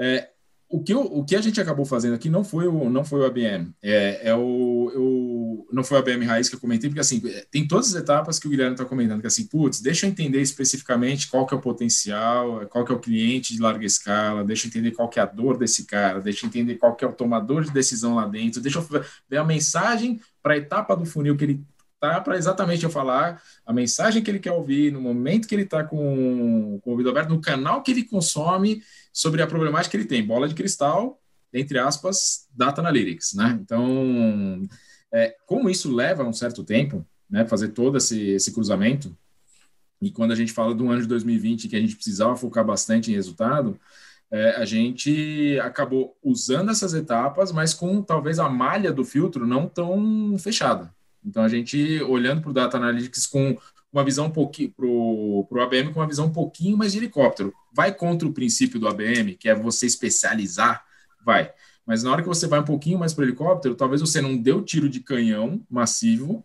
B: É, o que, o que a gente acabou fazendo aqui não foi o, não foi o ABM, é, é o, o, não foi o ABM raiz que eu comentei, porque assim, tem todas as etapas que o Guilherme está comentando, que assim, putz, deixa eu entender especificamente qual que é o potencial, qual que é o cliente de larga escala, deixa eu entender qual que é a dor desse cara, deixa eu entender qual que é o tomador de decisão lá dentro, deixa eu ver a mensagem para a etapa do funil que ele tá para exatamente eu falar a mensagem que ele quer ouvir, no momento que ele está com, com o ouvido aberto, no canal que ele consome, sobre a problemática que ele tem. Bola de cristal, entre aspas, data analytics, né? Então, é, como isso leva um certo tempo, né, fazer todo esse, esse cruzamento, e quando a gente fala do ano de 2020 que a gente precisava focar bastante em resultado, é, a gente acabou usando essas etapas, mas com talvez a malha do filtro não tão fechada. Então, a gente olhando para o Data Analytics com uma visão um pouquinho para o ABM com uma visão um pouquinho mais de helicóptero. Vai contra o princípio do ABM, que é você especializar, vai. Mas na hora que você vai um pouquinho mais para o helicóptero, talvez você não deu tiro de canhão massivo,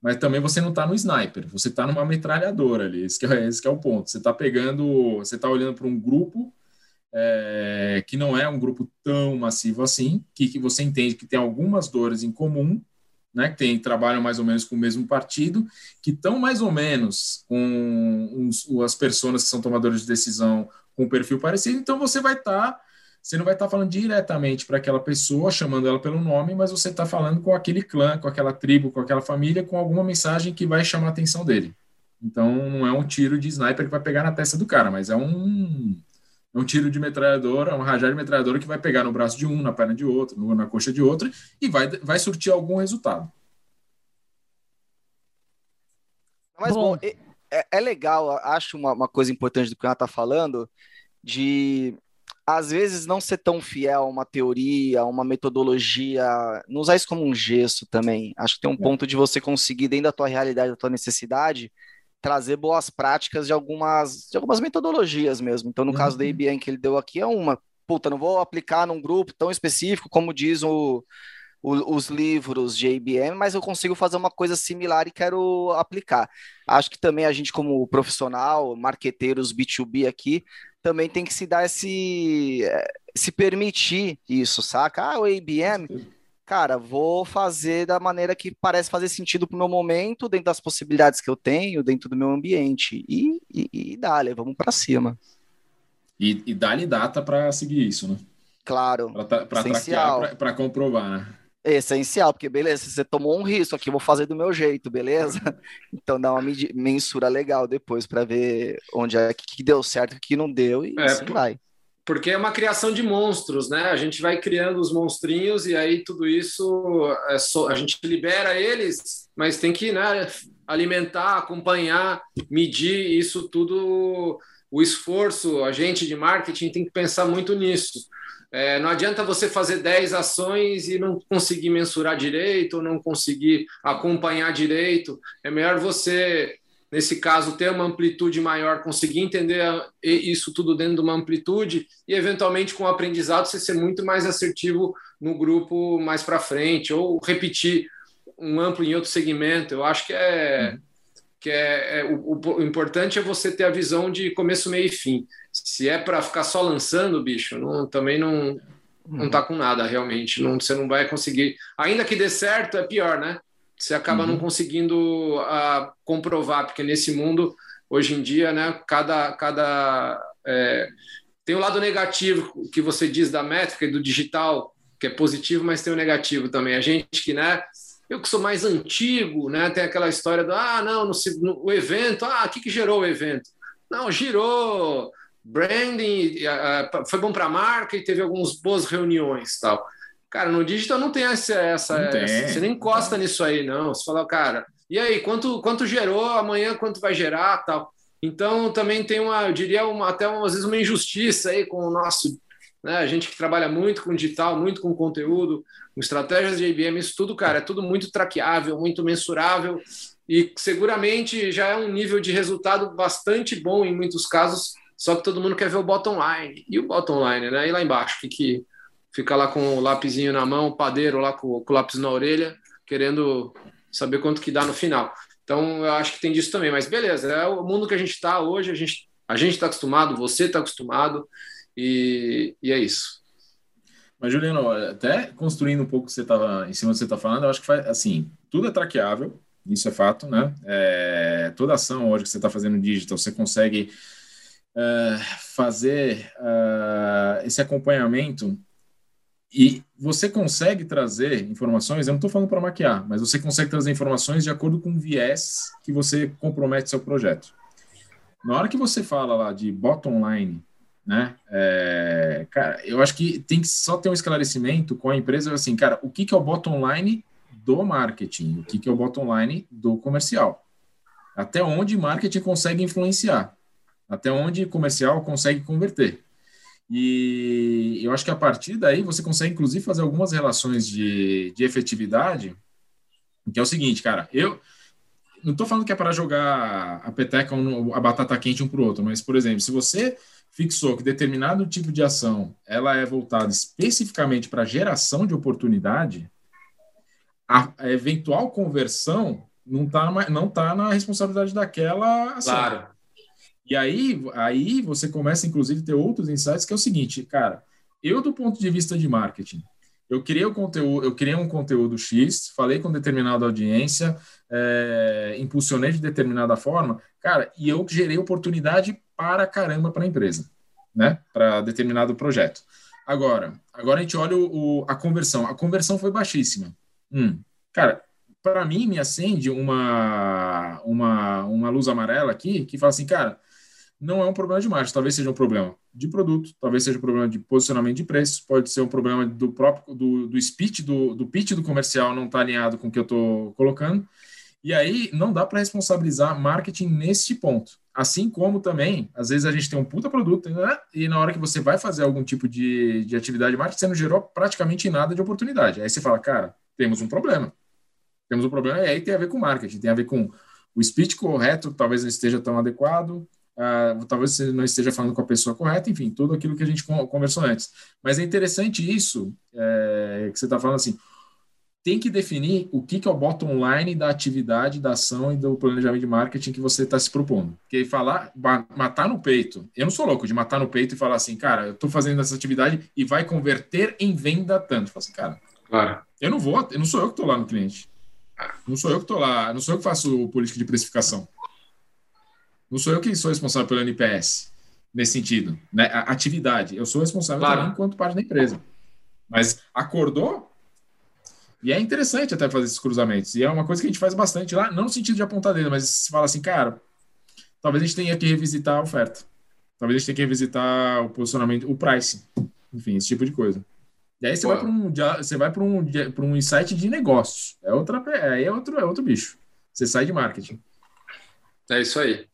B: mas também você não está no sniper, você está numa metralhadora ali. Esse, é, esse é o ponto. Você está pegando, você está olhando para um grupo é, que não é um grupo tão massivo assim, que, que você entende que tem algumas dores em comum, né, que tem, trabalham mais ou menos com o mesmo partido, que estão mais ou menos com uns, as pessoas que são tomadores de decisão com um perfil parecido, então você vai estar, tá, você não vai estar tá falando diretamente para aquela pessoa, chamando ela pelo nome, mas você está falando com aquele clã, com aquela tribo, com aquela família, com alguma mensagem que vai chamar a atenção dele. Então não é um tiro de sniper que vai pegar na testa do cara, mas é um um tiro de metralhadora, é um rajada de metralhadora que vai pegar no braço de um, na perna de outro, na coxa de outro, e vai, vai surtir algum resultado.
D: Mas, bom, bom é, é, legal, acho uma, uma, coisa importante do que ela está falando, de às vezes não ser tão fiel a uma teoria, a uma metodologia, não usar isso como um gesto também. Acho que tem um é. ponto de você conseguir, dentro da tua realidade, da tua necessidade, trazer boas práticas de algumas, de algumas metodologias mesmo. Então, no uhum. caso da IBM que ele deu aqui, é uma, puta, não vou aplicar num grupo tão específico como diz o, o, os livros de IBM, mas eu consigo fazer uma coisa similar e quero aplicar. Acho que também a gente, como profissional, marqueteiros B2B aqui, também tem que se dar esse, se permitir isso, saca? Ah, o IBM cara, vou fazer da maneira que parece fazer sentido pro meu momento, dentro das possibilidades que eu tenho, dentro do meu ambiente. E, e, e dá-lhe, vamos para cima.
B: E, e dá-lhe data para seguir isso, né?
D: Claro.
B: Para traquear, para comprovar, né?
D: Essencial, porque beleza, você tomou um risco aqui, vou fazer do meu jeito, beleza? Então dá uma mensura legal depois para ver onde é que deu certo, o que não deu e é, assim vai
C: porque é uma criação de monstros, né? A gente vai criando os monstrinhos e aí tudo isso é só, a gente libera eles, mas tem que né, alimentar, acompanhar, medir isso tudo. O esforço, a gente de marketing tem que pensar muito nisso. É, não adianta você fazer 10 ações e não conseguir mensurar direito, ou não conseguir acompanhar direito. É melhor você nesse caso, ter uma amplitude maior, conseguir entender isso tudo dentro de uma amplitude e, eventualmente, com o aprendizado, você ser muito mais assertivo no grupo mais para frente, ou repetir um amplo em outro segmento. Eu acho que é. Que é, é o, o, importante é você ter a visão de começo, meio e fim. Se é para ficar só lançando, bicho, não, também não, não tá com nada realmente. Não, você não vai conseguir. Ainda que dê certo, é pior, né? Você acaba uhum. não conseguindo uh, comprovar, porque nesse mundo, hoje em dia, né, cada. cada é, tem o lado negativo que você diz da métrica e do digital, que é positivo, mas tem o negativo também. A gente que, né, eu que sou mais antigo, né, tem aquela história do, ah, não, no, no o evento, ah, o que, que gerou o evento? Não, girou branding, foi bom para a marca e teve algumas boas reuniões tal. Cara, no digital não tem essa. essa, não tem, essa você nem encosta nisso aí, não. Você fala, cara, e aí, quanto, quanto gerou, amanhã quanto vai gerar tal. Então também tem uma, eu diria, uma, até uma, às vezes uma injustiça aí com o nosso. Né, a gente que trabalha muito com digital, muito com conteúdo, com estratégias de IBM, isso tudo, cara, é tudo muito traqueável, muito mensurável e seguramente já é um nível de resultado bastante bom em muitos casos, só que todo mundo quer ver o bottom line. E o bottom line, né? E lá embaixo, o que, que, fica lá com o lapisinho na mão, o padeiro lá com, com o lápis na orelha, querendo saber quanto que dá no final. Então, eu acho que tem disso também. Mas beleza, é o mundo que a gente está hoje, a gente a gente está acostumado, você está acostumado, e, e é isso.
B: Mas, Juliano, até construindo um pouco que você estava em cima do que você está falando, eu acho que faz, assim, tudo é traqueável, isso é fato, né? É, toda ação hoje que você está fazendo digital, você consegue uh, fazer uh, esse acompanhamento e você consegue trazer informações, eu não estou falando para maquiar, mas você consegue trazer informações de acordo com o viés que você compromete seu projeto. Na hora que você fala lá de bottom line, né, é, cara, eu acho que tem que só ter um esclarecimento com a empresa, assim, cara, o que, que é o bottom line do marketing, o que, que é o bottom line do comercial. Até onde marketing consegue influenciar, até onde comercial consegue converter. E eu acho que a partir daí você consegue, inclusive, fazer algumas relações de, de efetividade, que é o seguinte, cara, eu não estou falando que é para jogar a peteca, a batata quente um para o outro, mas, por exemplo, se você fixou que determinado tipo de ação ela é voltada especificamente para geração de oportunidade, a, eventual conversão não está não tá na responsabilidade daquela ação. Claro. E aí, aí você começa, inclusive, a ter outros insights, que é o seguinte, cara, eu, do ponto de vista de marketing, eu criei conteúdo, eu criei um conteúdo X, falei com determinada audiência, é, impulsionei de determinada forma, cara, e eu gerei oportunidade para caramba para a empresa, né? Para determinado projeto. Agora, agora a gente olha o, o, a conversão. A conversão foi baixíssima. Hum, cara, para mim me acende uma, uma, uma luz amarela aqui que fala assim, cara, não é um problema de marketing, talvez seja um problema de produto, talvez seja um problema de posicionamento de preços, pode ser um problema do próprio do, do speech, do, do pitch do comercial não está alinhado com o que eu estou colocando. E aí não dá para responsabilizar marketing neste ponto. Assim como também, às vezes a gente tem um puta produto né? e na hora que você vai fazer algum tipo de, de atividade de marketing, você não gerou praticamente nada de oportunidade. Aí você fala, cara, temos um problema. Temos um problema e aí tem a ver com marketing, tem a ver com o speech correto, talvez não esteja tão adequado, uh, talvez você não esteja falando com a pessoa correta, enfim, tudo aquilo que a gente conversou antes. Mas é interessante isso é, que você está falando assim, tem que definir o que, que é o bottom line da atividade, da ação e do planejamento de marketing que você está se propondo. Porque falar, matar no peito, eu não sou louco de matar no peito e falar assim, cara, eu estou fazendo essa atividade e vai converter em venda tanto. Falo assim, cara, claro. eu não vou, eu não sou eu que estou lá no cliente. Não sou eu que estou lá, não sou eu que faço política de precificação. Não sou eu que sou responsável pelo NPS nesse sentido, né? A atividade. Eu sou responsável claro. também enquanto parte da empresa. Mas acordou, e é interessante até fazer esses cruzamentos. E é uma coisa que a gente faz bastante lá, não no sentido de apontar dedo, mas se fala assim, cara, talvez a gente tenha que revisitar a oferta. Talvez a gente tenha que revisitar o posicionamento, o price. Enfim, esse tipo de coisa. E aí você vai para um, você vai para um, para um insight de negócios. É outra, aí é outro, é outro bicho. Você sai de marketing.
C: É isso aí.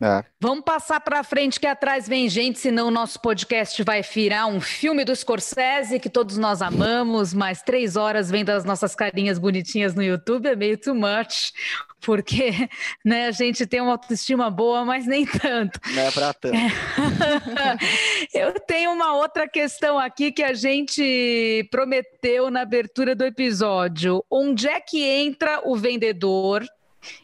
A: É. Vamos passar para frente que atrás vem gente, senão o nosso podcast vai virar um filme do Scorsese que todos nós amamos, mas três horas vendo as nossas carinhas bonitinhas no YouTube é meio too much, porque né, a gente tem uma autoestima boa, mas nem tanto.
D: Não é para tanto.
A: Eu tenho uma outra questão aqui que a gente prometeu na abertura do episódio. Onde é que entra o vendedor?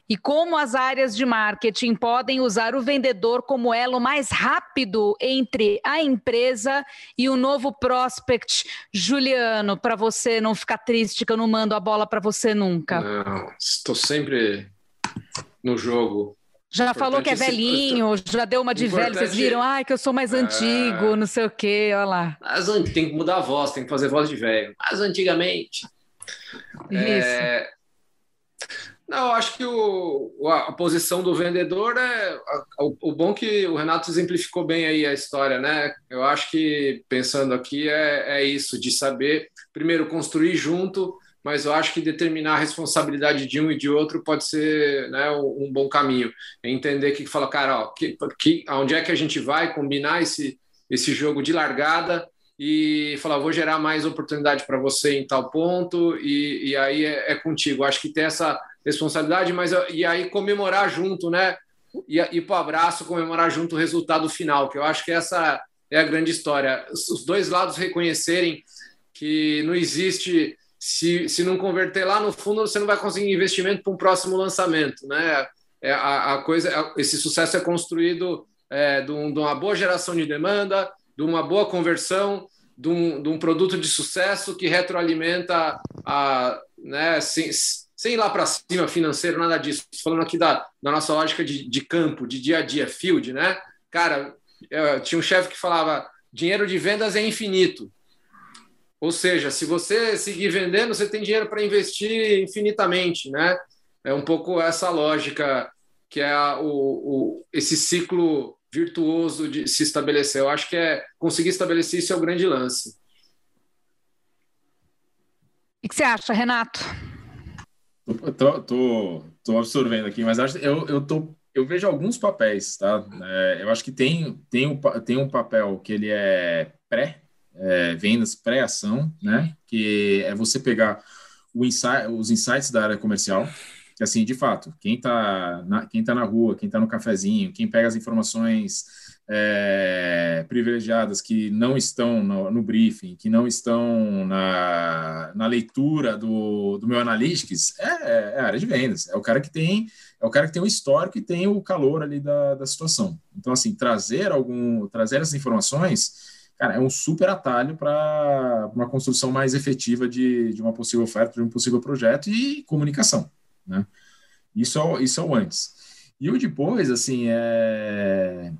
A: E como as áreas de marketing podem usar o vendedor como elo mais rápido entre a empresa e o novo prospect. Juliano, para você não ficar triste que eu não mando a bola para você nunca.
C: Não, estou sempre no jogo.
A: Já falou que é velhinho, já deu uma de velho, vocês viram? Ai, que eu sou mais é... antigo, não sei o quê, olha lá.
C: Mas tem que mudar a voz, tem que fazer voz de velho. Mas antigamente. Isso. É... Não, acho que o, a posição do vendedor é o, o bom que o Renato exemplificou bem aí a história, né? Eu acho que pensando aqui é, é isso, de saber primeiro construir junto, mas eu acho que determinar a responsabilidade de um e de outro pode ser né, um, bom caminho. É entender que fala, cara, ó, que, que, aonde é que a gente vai combinar esse, esse jogo de largada e falar, vou gerar mais oportunidade para você em tal ponto, e, e aí é, é contigo. Acho que tem essa responsabilidade, mas e aí comemorar junto, né? E ir para o abraço, comemorar junto o resultado final, que eu acho que essa é a grande história. Os dois lados reconhecerem que não existe, se, se não converter lá no fundo, você não vai conseguir investimento para um próximo lançamento, né? É, a, a coisa, esse sucesso é construído é, de, um, de uma boa geração de demanda, de uma boa conversão, de um, de um produto de sucesso que retroalimenta a, né, sem, ir lá para cima financeiro, nada disso. Falando aqui da, da nossa lógica de, de campo, de dia a dia, field, né? Cara, eu, tinha um chefe que falava: dinheiro de vendas é infinito. Ou seja, se você seguir vendendo, você tem dinheiro para investir infinitamente, né? É um pouco essa lógica que é a, o, o, esse ciclo virtuoso de se estabelecer. Eu acho que é conseguir estabelecer isso é o grande lance.
A: O que você acha, Renato?
B: Tô, tô, tô absorvendo aqui, mas acho, eu, eu, tô, eu vejo alguns papéis, tá? É, eu acho que tem, tem, um, tem um papel que ele é pré, é, vendas pré-ação, né? Que é você pegar insight, os insights da área comercial, que assim, de fato, quem está na, quem tá na rua, quem está no cafezinho, quem pega as informações é, privilegiadas que não estão no, no, briefing, que não estão na, na leitura do, do meu analytics, é, é, a área de vendas. É o cara que tem é o cara que tem o histórico e tem o calor ali da, da situação. Então, assim, trazer algum trazer essas informações cara, é um super atalho para uma construção mais efetiva de, de uma possível oferta, de um possível projeto e comunicação, né? Isso é, isso é o antes. E o depois, assim, é...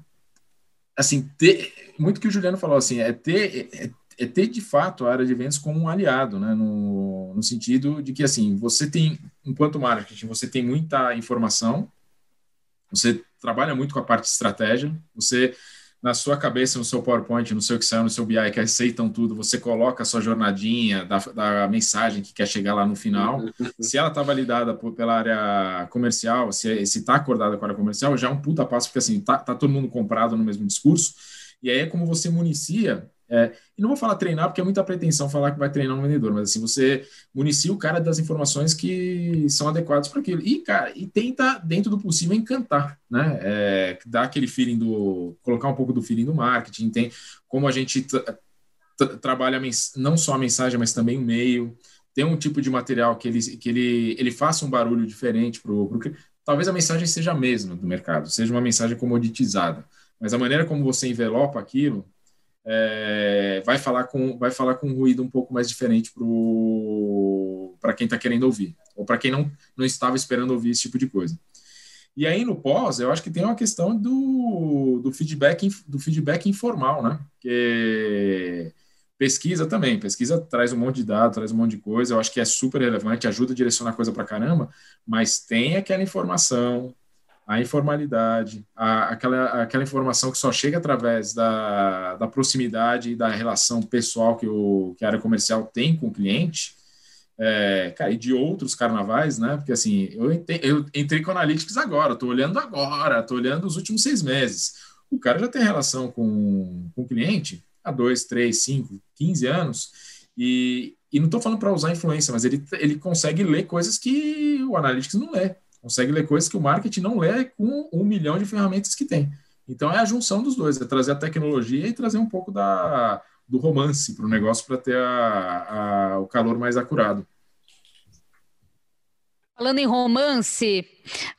B: Assim, ter, muito que o Juliano falou, assim, é ter, é, é ter de fato a área de vendas como um aliado, né? No, no sentido de que, assim, você tem, enquanto marketing, você tem muita informação, você trabalha muito com a parte de estratégia, você na sua cabeça, no seu PowerPoint, no seu Excel, no seu BI, que aceitam tudo, você coloca a sua jornadinha da, da mensagem que quer chegar lá no final. se ela está validada por, pela área comercial, se está acordada com a área comercial, já é um puta passo, porque assim, tá, tá todo mundo comprado no mesmo discurso. E aí é como você municia é, e não vou falar treinar, porque é muita pretensão falar que vai treinar um vendedor, mas assim, você municia o cara das informações que são adequadas para aquilo. E, cara, e tenta, dentro do possível, encantar, né? É, dar aquele feeling do. colocar um pouco do feeling do marketing, tem como a gente trabalha não só a mensagem, mas também o meio. Tem um tipo de material que ele, que ele, ele faça um barulho diferente para o. Talvez a mensagem seja a mesma do mercado, seja uma mensagem comoditizada, mas a maneira como você envelopa aquilo é, vai falar com vai falar com um ruído um pouco mais diferente para quem está querendo ouvir ou para quem não, não estava esperando ouvir esse tipo de coisa. E aí no pós, eu acho que tem uma questão do, do feedback do feedback informal, né? Que pesquisa também, pesquisa traz um monte de dados, traz um monte de coisa, eu acho que é super relevante, ajuda a direcionar coisa para caramba, mas tem aquela informação a informalidade, a, aquela, aquela informação que só chega através da, da proximidade e da relação pessoal que, o, que a área comercial tem com o cliente, é, cara, e de outros carnavais, né? Porque assim, eu, entrei, eu entrei com Analytics agora, estou olhando agora, estou olhando os últimos seis meses. O cara já tem relação com, com o cliente há dois, três, cinco, quinze anos, e, e não estou falando para usar influência, mas ele, ele consegue ler coisas que o Analytics não lê consegue ler coisas que o marketing não lê com um milhão de ferramentas que tem. Então é a junção dos dois, é trazer a tecnologia e trazer um pouco da, do romance para o negócio para ter a, a, o calor mais acurado.
A: Falando em romance,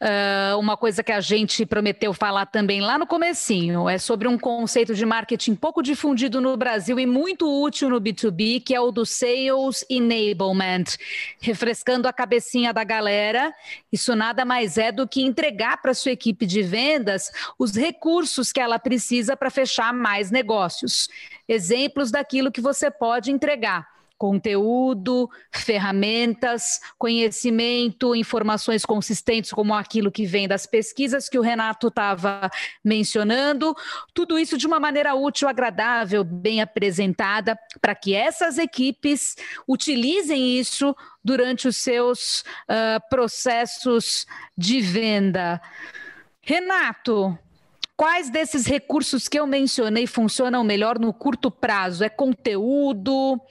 A: uh, uma coisa que a gente prometeu falar também lá no comecinho é sobre um conceito de marketing pouco difundido no Brasil e muito útil no B2B, que é o do Sales Enablement. Refrescando a cabecinha da galera, isso nada mais é do que entregar para sua equipe de vendas os recursos que ela precisa para fechar mais negócios. Exemplos daquilo que você pode entregar conteúdo, ferramentas, conhecimento, informações consistentes, como aquilo que vem das pesquisas que o Renato estava mencionando, tudo isso de uma maneira útil, agradável, bem apresentada, para que essas equipes utilizem isso durante os seus uh, processos de venda. Renato, Quais desses recursos que eu mencionei funcionam melhor no curto prazo? É conteúdo,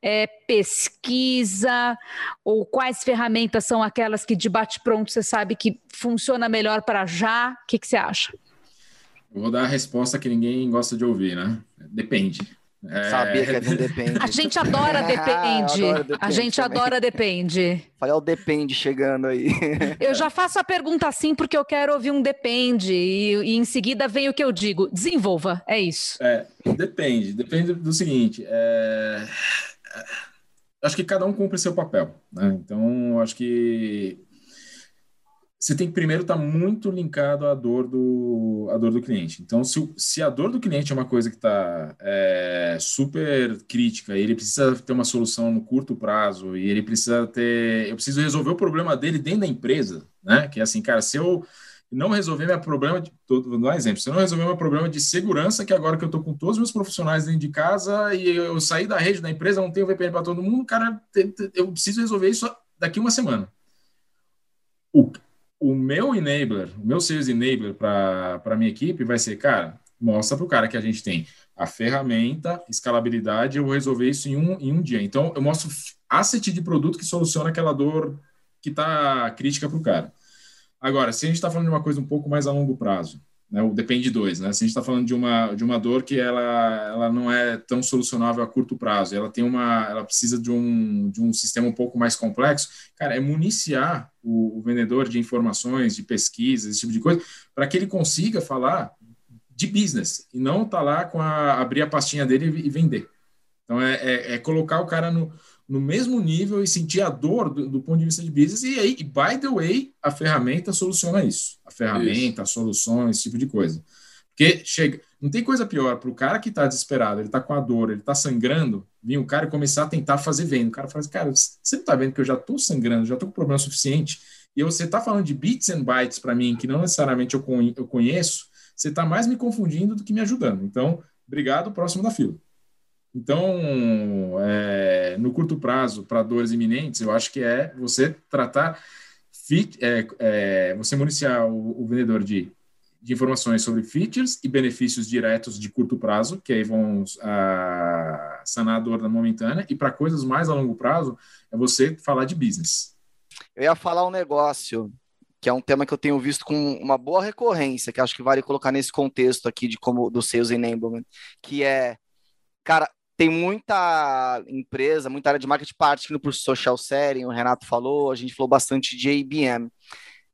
A: é pesquisa, ou quais ferramentas são aquelas que de bate-pronto você sabe que funciona melhor para já? O que, que você acha?
B: Eu vou dar a resposta que ninguém gosta de ouvir, né? Depende.
D: É... Sabia que era um depende.
A: A gente adora depende. depende a gente também. adora depende.
D: Falei o depende chegando aí.
A: Eu já faço a pergunta assim porque eu quero ouvir um depende e, e em seguida vem o que eu digo. Desenvolva, é isso.
B: É, depende. Depende do seguinte. É... Acho que cada um cumpre seu papel. Né? Então, acho que você tem que primeiro estar tá muito linkado à dor do, à dor do cliente. Então, se, se a dor do cliente é uma coisa que está é, super crítica, ele precisa ter uma solução no curto prazo e ele precisa ter. Eu preciso resolver o problema dele dentro da empresa, né? Que é assim, cara, se eu não resolver meu problema, de, vou dar um exemplo, se eu não resolver meu problema de segurança, que agora que eu estou com todos os meus profissionais dentro de casa e eu sair da rede da empresa, não tenho VPN para todo mundo, cara, eu preciso resolver isso daqui uma semana. O, o meu enabler, o meu sales enabler para a minha equipe vai ser, cara, mostra para o cara que a gente tem a ferramenta, escalabilidade, eu vou resolver isso em um, em um dia. Então, eu mostro asset de produto que soluciona aquela dor que está crítica para o cara. Agora, se a gente está falando de uma coisa um pouco mais a longo prazo, né, o depende dois, né? Se a gente está falando de uma, de uma dor que ela, ela não é tão solucionável a curto prazo, ela tem uma, ela precisa de um, de um sistema um pouco mais complexo, cara, é municiar o, o vendedor de informações, de pesquisas, esse tipo de coisa, para que ele consiga falar de business e não tá lá com a abrir a pastinha dele e, e vender. Então é, é, é colocar o cara no, no mesmo nível e sentir a dor do, do, ponto de vista de business. E aí, by the way, a ferramenta soluciona isso. A ferramenta, isso. a solução, esse tipo de coisa. Porque chega, não tem coisa pior para o cara que está desesperado, ele está com a dor, ele está sangrando, vir um cara começar a tentar fazer venda. O cara fala assim, cara, você não está vendo que eu já estou sangrando, já estou com problema suficiente, e você está falando de bits and bytes para mim, que não necessariamente eu, eu conheço, você está mais me confundindo do que me ajudando. Então, obrigado, próximo da fila. Então, é, no curto prazo, para dores iminentes, eu acho que é você tratar, fit, é, é, você municiar o, o vendedor de, de, informações sobre features e benefícios diretos de curto prazo, que aí vão a, sanar a dor da momentânea, e para coisas mais a longo prazo, é você falar de business.
D: Eu ia falar um negócio que é um tema que eu tenho visto com uma boa recorrência, que acho que vale colocar nesse contexto aqui de como do sales enablement, que é, cara, tem muita empresa, muita área de marketing partindo por social selling, o Renato falou, a gente falou bastante de IBM.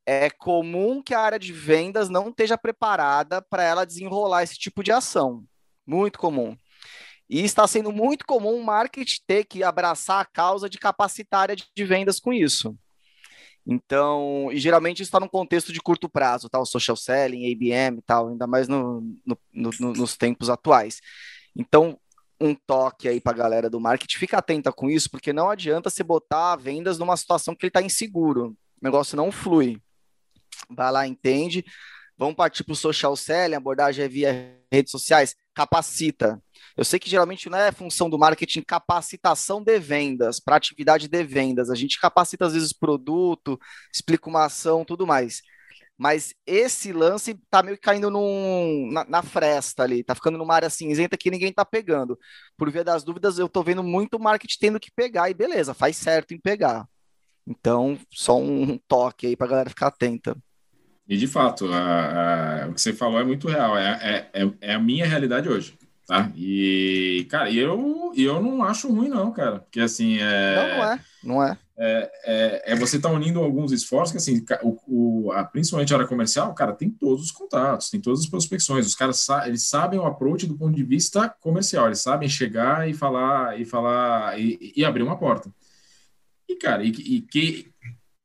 D: É comum que a área de vendas não esteja preparada para ela desenrolar esse tipo de ação. Muito comum. E está sendo muito comum o marketing ter que abraçar a causa de capacitar a área de vendas com isso. Então, e geralmente isso está num contexto de curto prazo, tá? O social selling, IBM e tal, ainda mais no, no, no, nos tempos atuais. Então, um toque aí para a galera do marketing, fica atenta com isso, porque não adianta você botar vendas numa situação que ele está inseguro, o negócio não flui. Vai lá, entende. Vamos partir para o social selling, abordagem é via redes sociais, capacita. Eu sei que geralmente não é função do marketing capacitação de vendas, para atividade de vendas. A gente capacita às vezes produto, explica uma ação, tudo mais. Mas esse lance tá meio que caindo num, na, na, fresta ali, tá ficando numa área cinzenta que ninguém tá pegando. Por via das dúvidas, eu tô vendo muito marketing tendo que pegar, e beleza, faz certo em pegar. Então, só um toque aí pra galera ficar atenta.
B: E de fato, a, a, o que você falou é muito real, é, é, é, é a minha realidade hoje. Tá? E, cara, eu, eu não acho ruim, não, cara. Porque assim. É...
D: Não, não é. Não é
B: é, é, é você estar tá unindo alguns esforços, que assim, o, o, a, principalmente a área comercial, cara, tem todos os contatos, tem todas as prospecções, os caras sa eles sabem o approach do ponto de vista comercial, eles sabem chegar e falar e falar e, e abrir uma porta. E, cara, e, e, que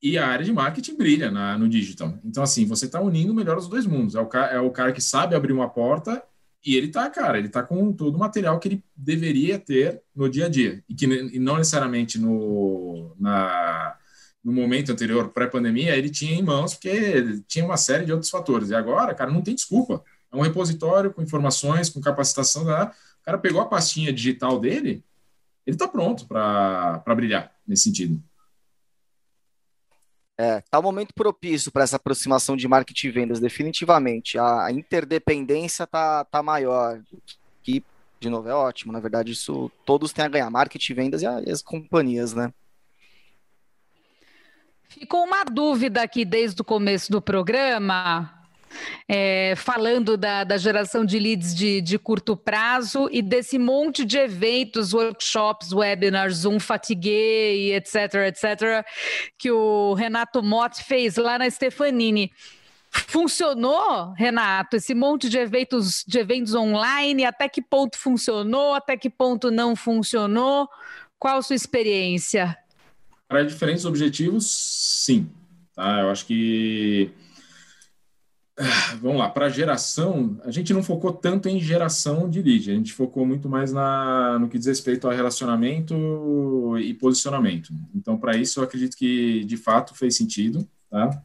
B: e a área de marketing brilha na, no digital. Então, assim, você está unindo melhor dos dois mundos. É o, é o cara que sabe abrir uma porta e ele tá, cara, ele tá com todo o material que ele deveria ter no dia a dia. E que e não necessariamente no, na, no momento anterior, pré-pandemia, ele tinha em mãos, porque tinha uma série de outros fatores. E agora, cara, não tem desculpa. É um repositório com informações, com capacitação. Da, o cara pegou a pastinha digital dele, ele tá pronto para brilhar nesse sentido.
D: É, tá um momento propício para essa aproximação de marketing e vendas, definitivamente. A, interdependência tá, tá maior. Que, de novo, é ótimo. Na verdade, isso todos têm a ganhar, marketing, vendas e, as companhias, né?
A: Ficou uma dúvida aqui desde o começo do programa. É, falando da, da, geração de leads de, de, curto prazo e desse monte de eventos, workshops, webinars, Zoom Fatigue e etc, etc, que o Renato Mott fez lá na Stefanini. Funcionou, Renato, esse monte de eventos, de eventos online? Até que ponto funcionou? Até que ponto não funcionou? Qual a sua experiência?
B: Para diferentes objetivos, sim. Tá? Eu acho que Vamos lá, para geração, a gente não focou tanto em geração de lead, a gente focou muito mais na, no que diz respeito a relacionamento e posicionamento. Então, para isso, eu acredito que de fato fez sentido. Tá?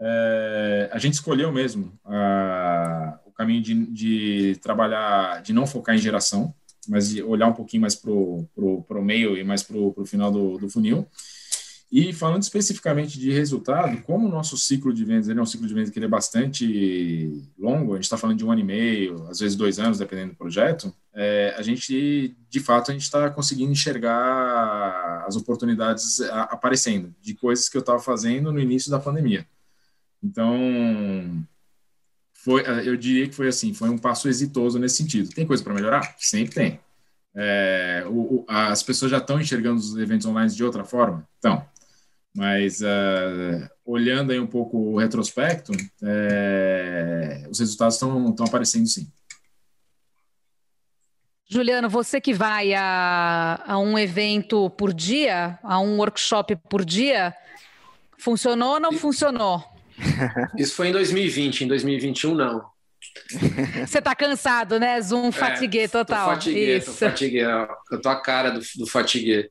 B: É, a gente escolheu mesmo a, o caminho de, de, trabalhar, de não focar em geração, mas de olhar um pouquinho mais para o meio e mais para o final do, do funil. E falando especificamente de resultado, como o nosso ciclo de vendas ele é um ciclo de vendas que é bastante longo, a gente está falando de um ano e meio, às vezes dois anos, dependendo do projeto, é, a gente, de fato, a gente está conseguindo enxergar as oportunidades aparecendo de coisas que eu estava fazendo no início da pandemia. Então, foi, eu diria que foi assim, foi um passo exitoso nesse sentido. Tem coisa para melhorar? Sempre tem. É, o, o, as pessoas já estão enxergando os eventos online de outra forma? Então, mas uh, olhando aí um pouco o retrospecto, é, os resultados estão aparecendo sim.
A: Juliano, você que vai a, a um evento por dia, a um workshop por dia, funcionou ou não funcionou?
C: Isso foi em 2020, em 2021 não.
A: Você tá cansado, né? Zoom, é, fatigue total. Tô
C: fatigue, Isso. tô fatigue. Eu tô a cara do, do fatigue.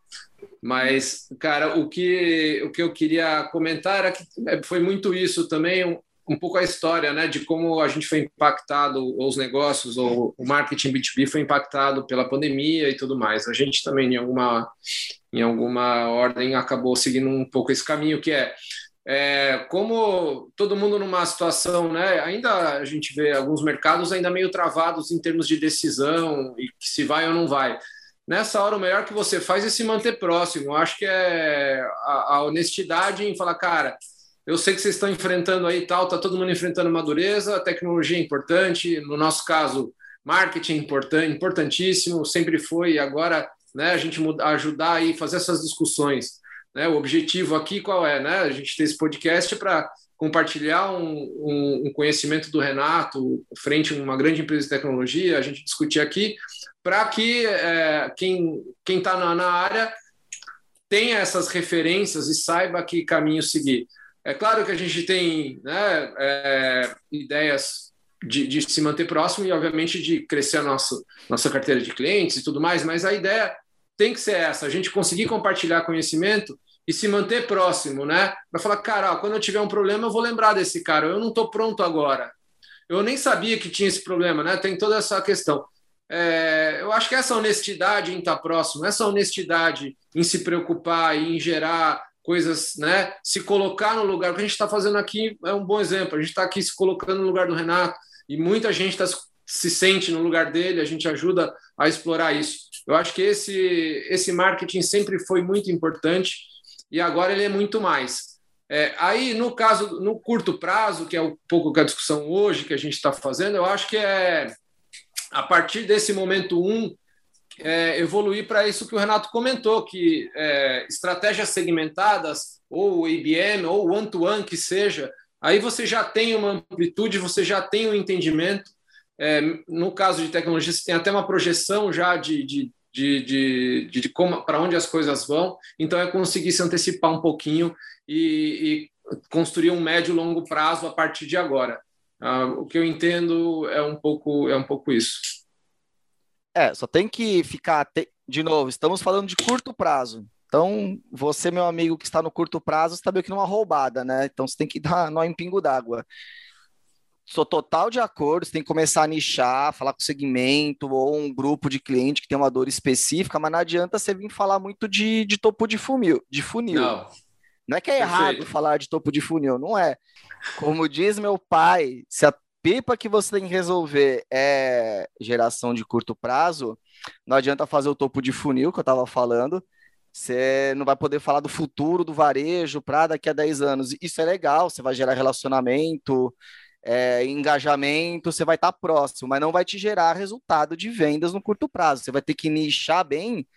C: Mas, cara, o que, o que eu queria comentar era que é, foi muito isso também, um, um pouco a história, né, de como a gente foi impactado, ou os negócios, ou o marketing B2B foi impactado pela pandemia e tudo mais. A gente também, em alguma, em alguma ordem, acabou seguindo um pouco esse caminho, que é, é como todo mundo numa situação, né, ainda a gente vê alguns mercados ainda meio travados em termos de decisão e se vai ou não vai nessa hora o melhor que você faz é se manter próximo. Eu acho que é a, a, honestidade em falar, cara, eu sei que vocês estão enfrentando aí tal, tá todo mundo enfrentando uma dureza, tecnologia é importante, no nosso caso, marketing é importante, importantíssimo, sempre foi, e agora, né, a gente muda, ajudar aí, fazer essas discussões. Né? O objetivo aqui qual é, né? A gente ter esse podcast para compartilhar um, um, um, conhecimento do Renato frente a uma grande empresa de tecnologia, a gente discutir aqui, para que é, quem está na, na área tenha essas referências e saiba que caminho seguir. É claro que a gente tem né, é, ideias de, de, se manter próximo e, obviamente, de crescer a nossa, nossa carteira de clientes e tudo mais, mas a ideia tem que ser essa: a gente conseguir compartilhar conhecimento e se manter próximo, né? Para falar, cara, ó, quando eu tiver um problema, eu vou lembrar desse cara, eu não estou pronto agora. Eu nem sabia que tinha esse problema, né? Tem toda essa questão. É, eu acho que essa honestidade em estar próximo, essa honestidade em se preocupar e em gerar coisas, né? Se colocar no lugar, o que a gente está fazendo aqui é um bom exemplo. A gente está aqui se colocando no lugar do Renato e muita gente tá, se sente no lugar dele, a gente ajuda a explorar isso. Eu acho que esse, esse marketing sempre foi muito importante e agora ele é muito mais. É, aí, no caso, no curto prazo, que é um pouco a discussão hoje que a gente está fazendo, eu acho que é a partir desse momento um, é, evoluir para isso que o Renato comentou, que é, estratégias segmentadas, ou IBM, ou one-to-one, que seja, aí você já tem uma amplitude, você já tem um entendimento. É, no caso de tecnologia, você tem até uma projeção já de, de, de, de, de, de como para onde as coisas vão. Então, é conseguir se antecipar um pouquinho e, e construir um médio e longo prazo a partir de agora. Ah, o que eu entendo é um pouco é um pouco isso.
D: É, só tem que ficar de novo. Estamos falando de curto prazo. Então, você, meu amigo, que está no curto prazo, está meio que numa roubada, né? Então, você tem que dar nó em pingo d'água. Sou total de acordo, você tem que começar a nichar, falar com segmento ou um grupo de cliente que tem uma dor específica, mas não adianta você vir falar muito de, de topo de funil. De funil. Não. Não é que é Perfeito. errado falar de topo de funil, não é. Como diz meu pai, se a pipa que você tem que resolver é geração de curto prazo, não adianta fazer o topo de funil que eu estava falando. Você não vai poder falar do futuro do varejo para daqui a 10 anos. Isso é legal, você vai gerar relacionamento, é, engajamento, você vai estar tá próximo, mas não vai te gerar resultado de vendas no curto prazo. Você vai ter que nichar bem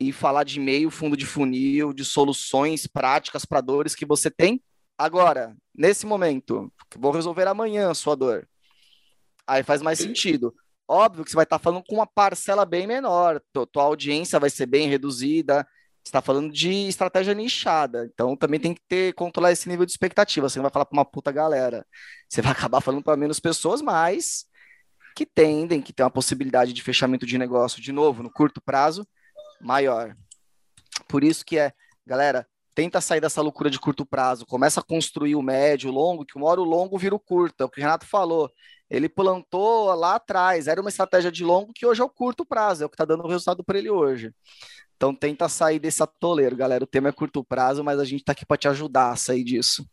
D: e falar de meio, fundo de funil, de soluções práticas para dores que você tem agora, nesse momento. Vou resolver amanhã a sua dor. Aí faz mais sentido. Óbvio que você vai estar tá falando com uma parcela bem menor, tua, audiência vai ser bem reduzida, está falando de estratégia nichada, então também tem que ter controlar esse nível de expectativa. Você não vai falar para uma puta galera. Você vai acabar falando para menos pessoas, mas que tendem, que tem uma possibilidade de fechamento de negócio, de novo, no curto prazo, maior. Por isso que é, galera, tenta sair dessa loucura de curto prazo, começa a construir o médio, o longo, que uma hora o longo vira o curto, é o que o Renato falou. Ele plantou lá atrás, era uma estratégia de longo que hoje é o curto prazo, é o que está dando resultado para ele hoje. Então tenta sair desse atoleiro, galera. O tema é curto prazo, mas a gente está aqui para te ajudar a sair disso.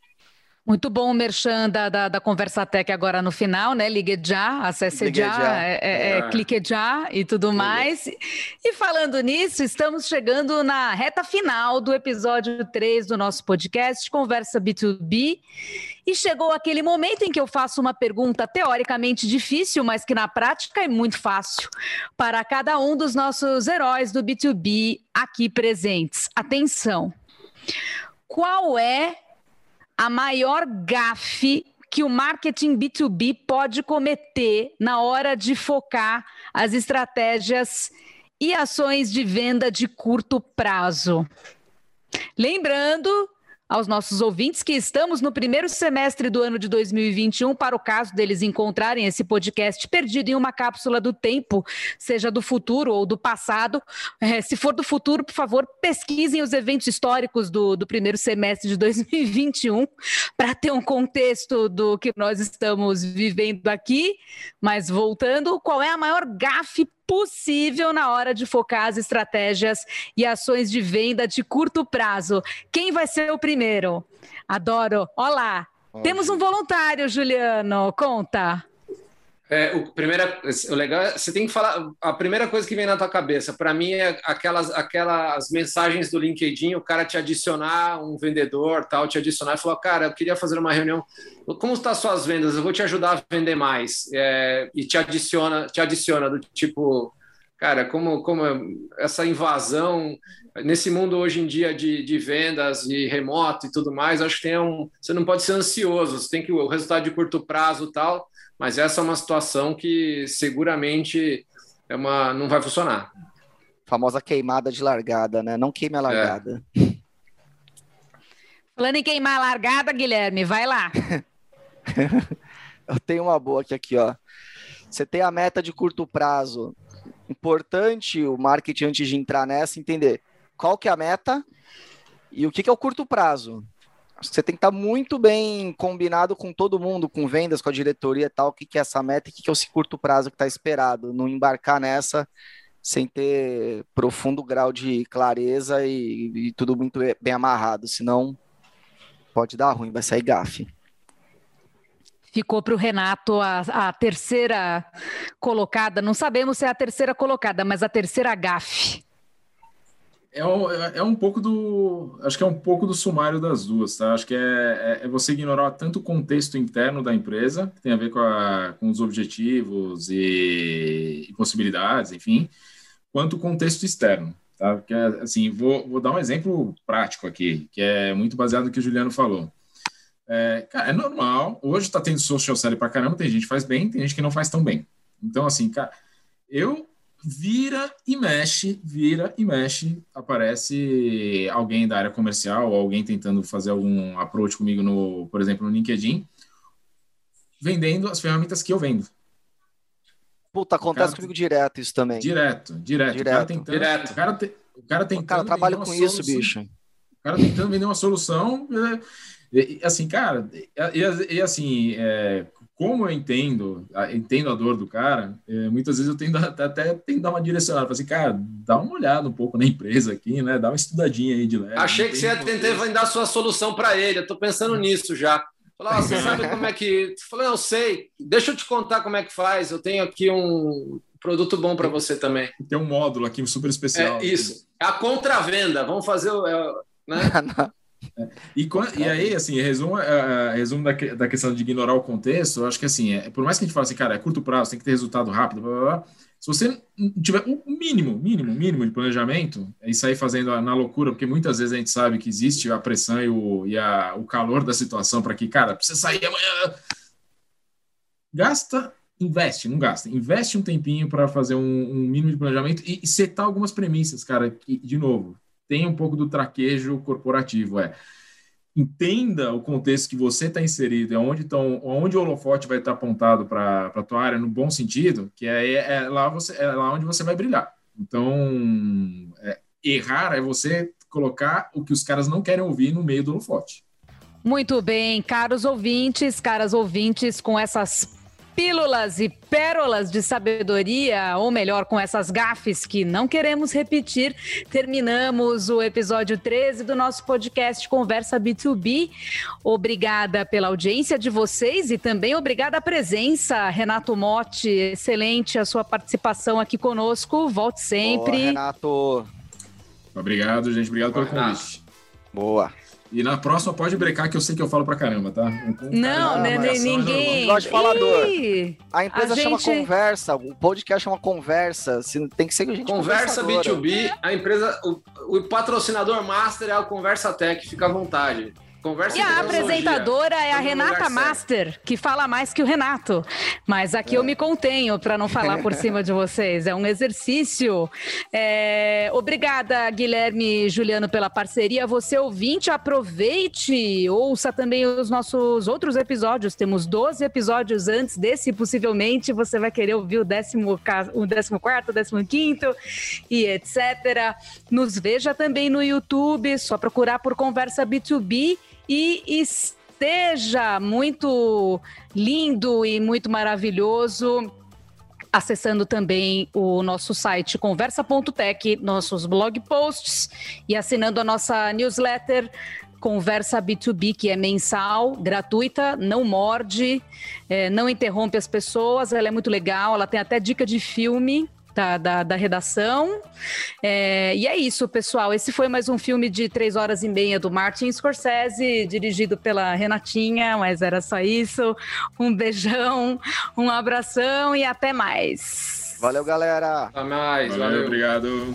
A: Muito bom o merchan da, da, da Conversa Tech agora no final, né? Ligue já, acesse Ligue já, já. É, é, é, clique já e tudo mais. E falando nisso, estamos chegando na reta final do episódio 3 do nosso podcast Conversa B2B. E chegou aquele momento em que eu faço uma pergunta teoricamente difícil, mas que na prática é muito fácil para cada um dos nossos heróis do B2B aqui presentes. Atenção! Qual é a maior gafe que o marketing B2B pode cometer na hora de focar as estratégias e ações de venda de curto prazo. Lembrando aos nossos ouvintes que estamos no primeiro semestre do ano de 2021, para o caso deles encontrarem esse podcast perdido em uma cápsula do tempo, seja do futuro ou do passado. É, se for do futuro, por favor, pesquisem os eventos históricos do, do primeiro semestre de 2021 para ter um contexto do que nós estamos vivendo aqui. Mas voltando, qual é a maior gafe possível na hora de focar as estratégias e ações de venda de curto prazo. Quem vai ser o primeiro? Adoro. Olá. Temos um voluntário, Juliano. Conta.
C: É, o, primeira, o legal é, você tem que falar. A primeira coisa que vem na tua cabeça, para mim, é aquelas, aquelas mensagens do LinkedIn, o cara te adicionar, um vendedor tal, te adicionar e falar: Cara, eu queria fazer uma reunião. Como estão as suas vendas? Eu vou te ajudar a vender mais. É, e te adiciona, te adiciona do tipo. Cara, como, como essa invasão nesse mundo hoje em dia de, de vendas e remoto e tudo mais, acho que tem um, você não pode ser ansioso, você tem que o resultado de curto prazo tal mas essa é uma situação que seguramente é uma, não vai funcionar.
D: Famosa queimada de largada, né? Não queime a largada. É.
A: Falando em queimar a largada, Guilherme, vai lá.
D: Eu tenho uma boa aqui, aqui, ó. Você tem a meta de curto prazo. Importante o marketing antes de entrar nessa entender qual que é a meta e o que, que é o curto prazo. Você tem que estar muito bem combinado com todo mundo, com vendas, com a diretoria e tal, o que, que é essa meta e o que, que é esse curto prazo que está esperado. Não embarcar nessa sem ter profundo grau de clareza e, e tudo muito bem amarrado, senão pode dar ruim, vai sair gafe.
A: Ficou para o Renato a, a, terceira colocada. Não sabemos se é a terceira colocada, mas a terceira gafe.
B: É, é, é um pouco do. Acho que é um pouco do sumário das duas, tá? Acho que é, é, é, você ignorar tanto o contexto interno da empresa, que tem a ver com, a, com os objetivos e, e, possibilidades, enfim, quanto o contexto externo, tá? Porque, assim, vou, vou dar um exemplo prático aqui, que é muito baseado no que o Juliano falou. É, cara, é normal, hoje está tendo social selling pra caramba, tem gente que faz bem, tem gente que não faz tão bem. Então, assim, cara, eu vira e mexe, vira e mexe, aparece alguém da área comercial ou alguém tentando fazer algum approach comigo no, por exemplo, no LinkedIn, vendendo as ferramentas que eu vendo.
D: Puta, acontece cara, comigo direto isso também.
B: Direto, direto. direto. O cara tentando, direto. O cara, te, o cara tentando.
D: Cara, trabalho com solução, isso, bicho.
B: O cara tentando vender uma solução. É, assim, cara, e, e assim, é, como eu entendo, entendo a dor do cara, é, muitas vezes eu tendo até, até dar uma direcionada, assim, cara, dá uma olhada um pouco na empresa aqui, né? Dá uma estudadinha aí de leve.
C: Achei que você ia tentar a sua solução para ele, eu tô pensando nisso já. Falar, você sabe como é que. Falei, eu sei, deixa eu te contar como é que faz. Eu tenho aqui um produto bom para você também.
B: Tem um módulo aqui super especial.
C: É isso. É a contravenda. Vamos fazer o. É, né?
B: E, e, aí, assim, resumo, uh, resumo da, da, questão de ignorar o contexto, eu acho que, assim, é, por mais que a gente fale assim, cara, é curto prazo, tem que ter resultado rápido, blá, blá, blá, se você tiver um mínimo, mínimo, mínimo de planejamento, e sair fazendo na loucura, porque muitas vezes a gente sabe que existe a pressão e o, e a, o calor da situação para que, cara, precisa sair amanhã. Gasta, investe, não gasta. Investe um tempinho para fazer um, um, mínimo de planejamento e, e setar algumas premissas, cara, que, de novo, tem um pouco do traquejo corporativo, é entenda o contexto que você está inserido, é onde, tão, onde o holofote vai estar tá apontado para a tua área no bom sentido, que é, é, lá você, é lá onde você vai brilhar. Então, é, errar é você colocar o que os caras não querem ouvir no meio do holofote.
A: Muito bem, caros ouvintes, caras ouvintes, com essas pílulas e pérolas de sabedoria, ou melhor, com essas gafes que não queremos repetir, terminamos o episódio 13 do nosso podcast Conversa B2B. Obrigada pela audiência de vocês e também obrigada a presença, Renato Motti. Excelente a sua participação aqui conosco. Volte sempre. Boa,
D: Renato.
B: Obrigado, gente. Obrigado pelo convite.
D: Boa.
B: E na próxima pode brecar, que eu sei que eu falo pra caramba, tá?
A: Não, né, ninguém.
D: Gosto de falador. A empresa a chama gente... conversa, o podcast chama conversa. Tem que ser que a gente
C: Conversa B2B, a empresa, o, o patrocinador master é a Conversa Tech, fica à vontade.
A: Conversa e a apresentadora é a Renata Master, que fala mais que o Renato. Mas aqui é. eu me contenho para não falar por cima de vocês. É um exercício. É... Obrigada, Guilherme e Juliano, pela parceria. Você ouvinte, aproveite, ouça também os nossos outros episódios. Temos 12 episódios antes desse, possivelmente você vai querer ouvir o 14, o 15 o quinto e etc. Nos veja também no YouTube, só procurar por Conversa B2B e esteja muito lindo e muito maravilhoso acessando também o nosso site conversa.tech, nossos blog posts e assinando a nossa newsletter Conversa B2B, que é mensal, gratuita, não morde, é, não interrompe as pessoas, ela é muito legal, ela tem até dica de filme da, da, da redação. É, e é isso, pessoal. Esse foi mais um filme de três horas e meia do Martin Scorsese, dirigido pela Renatinha, mas era só isso. Um beijão, um abração e até mais.
D: Valeu, galera.
C: Até mais.
B: valeu. valeu. obrigado.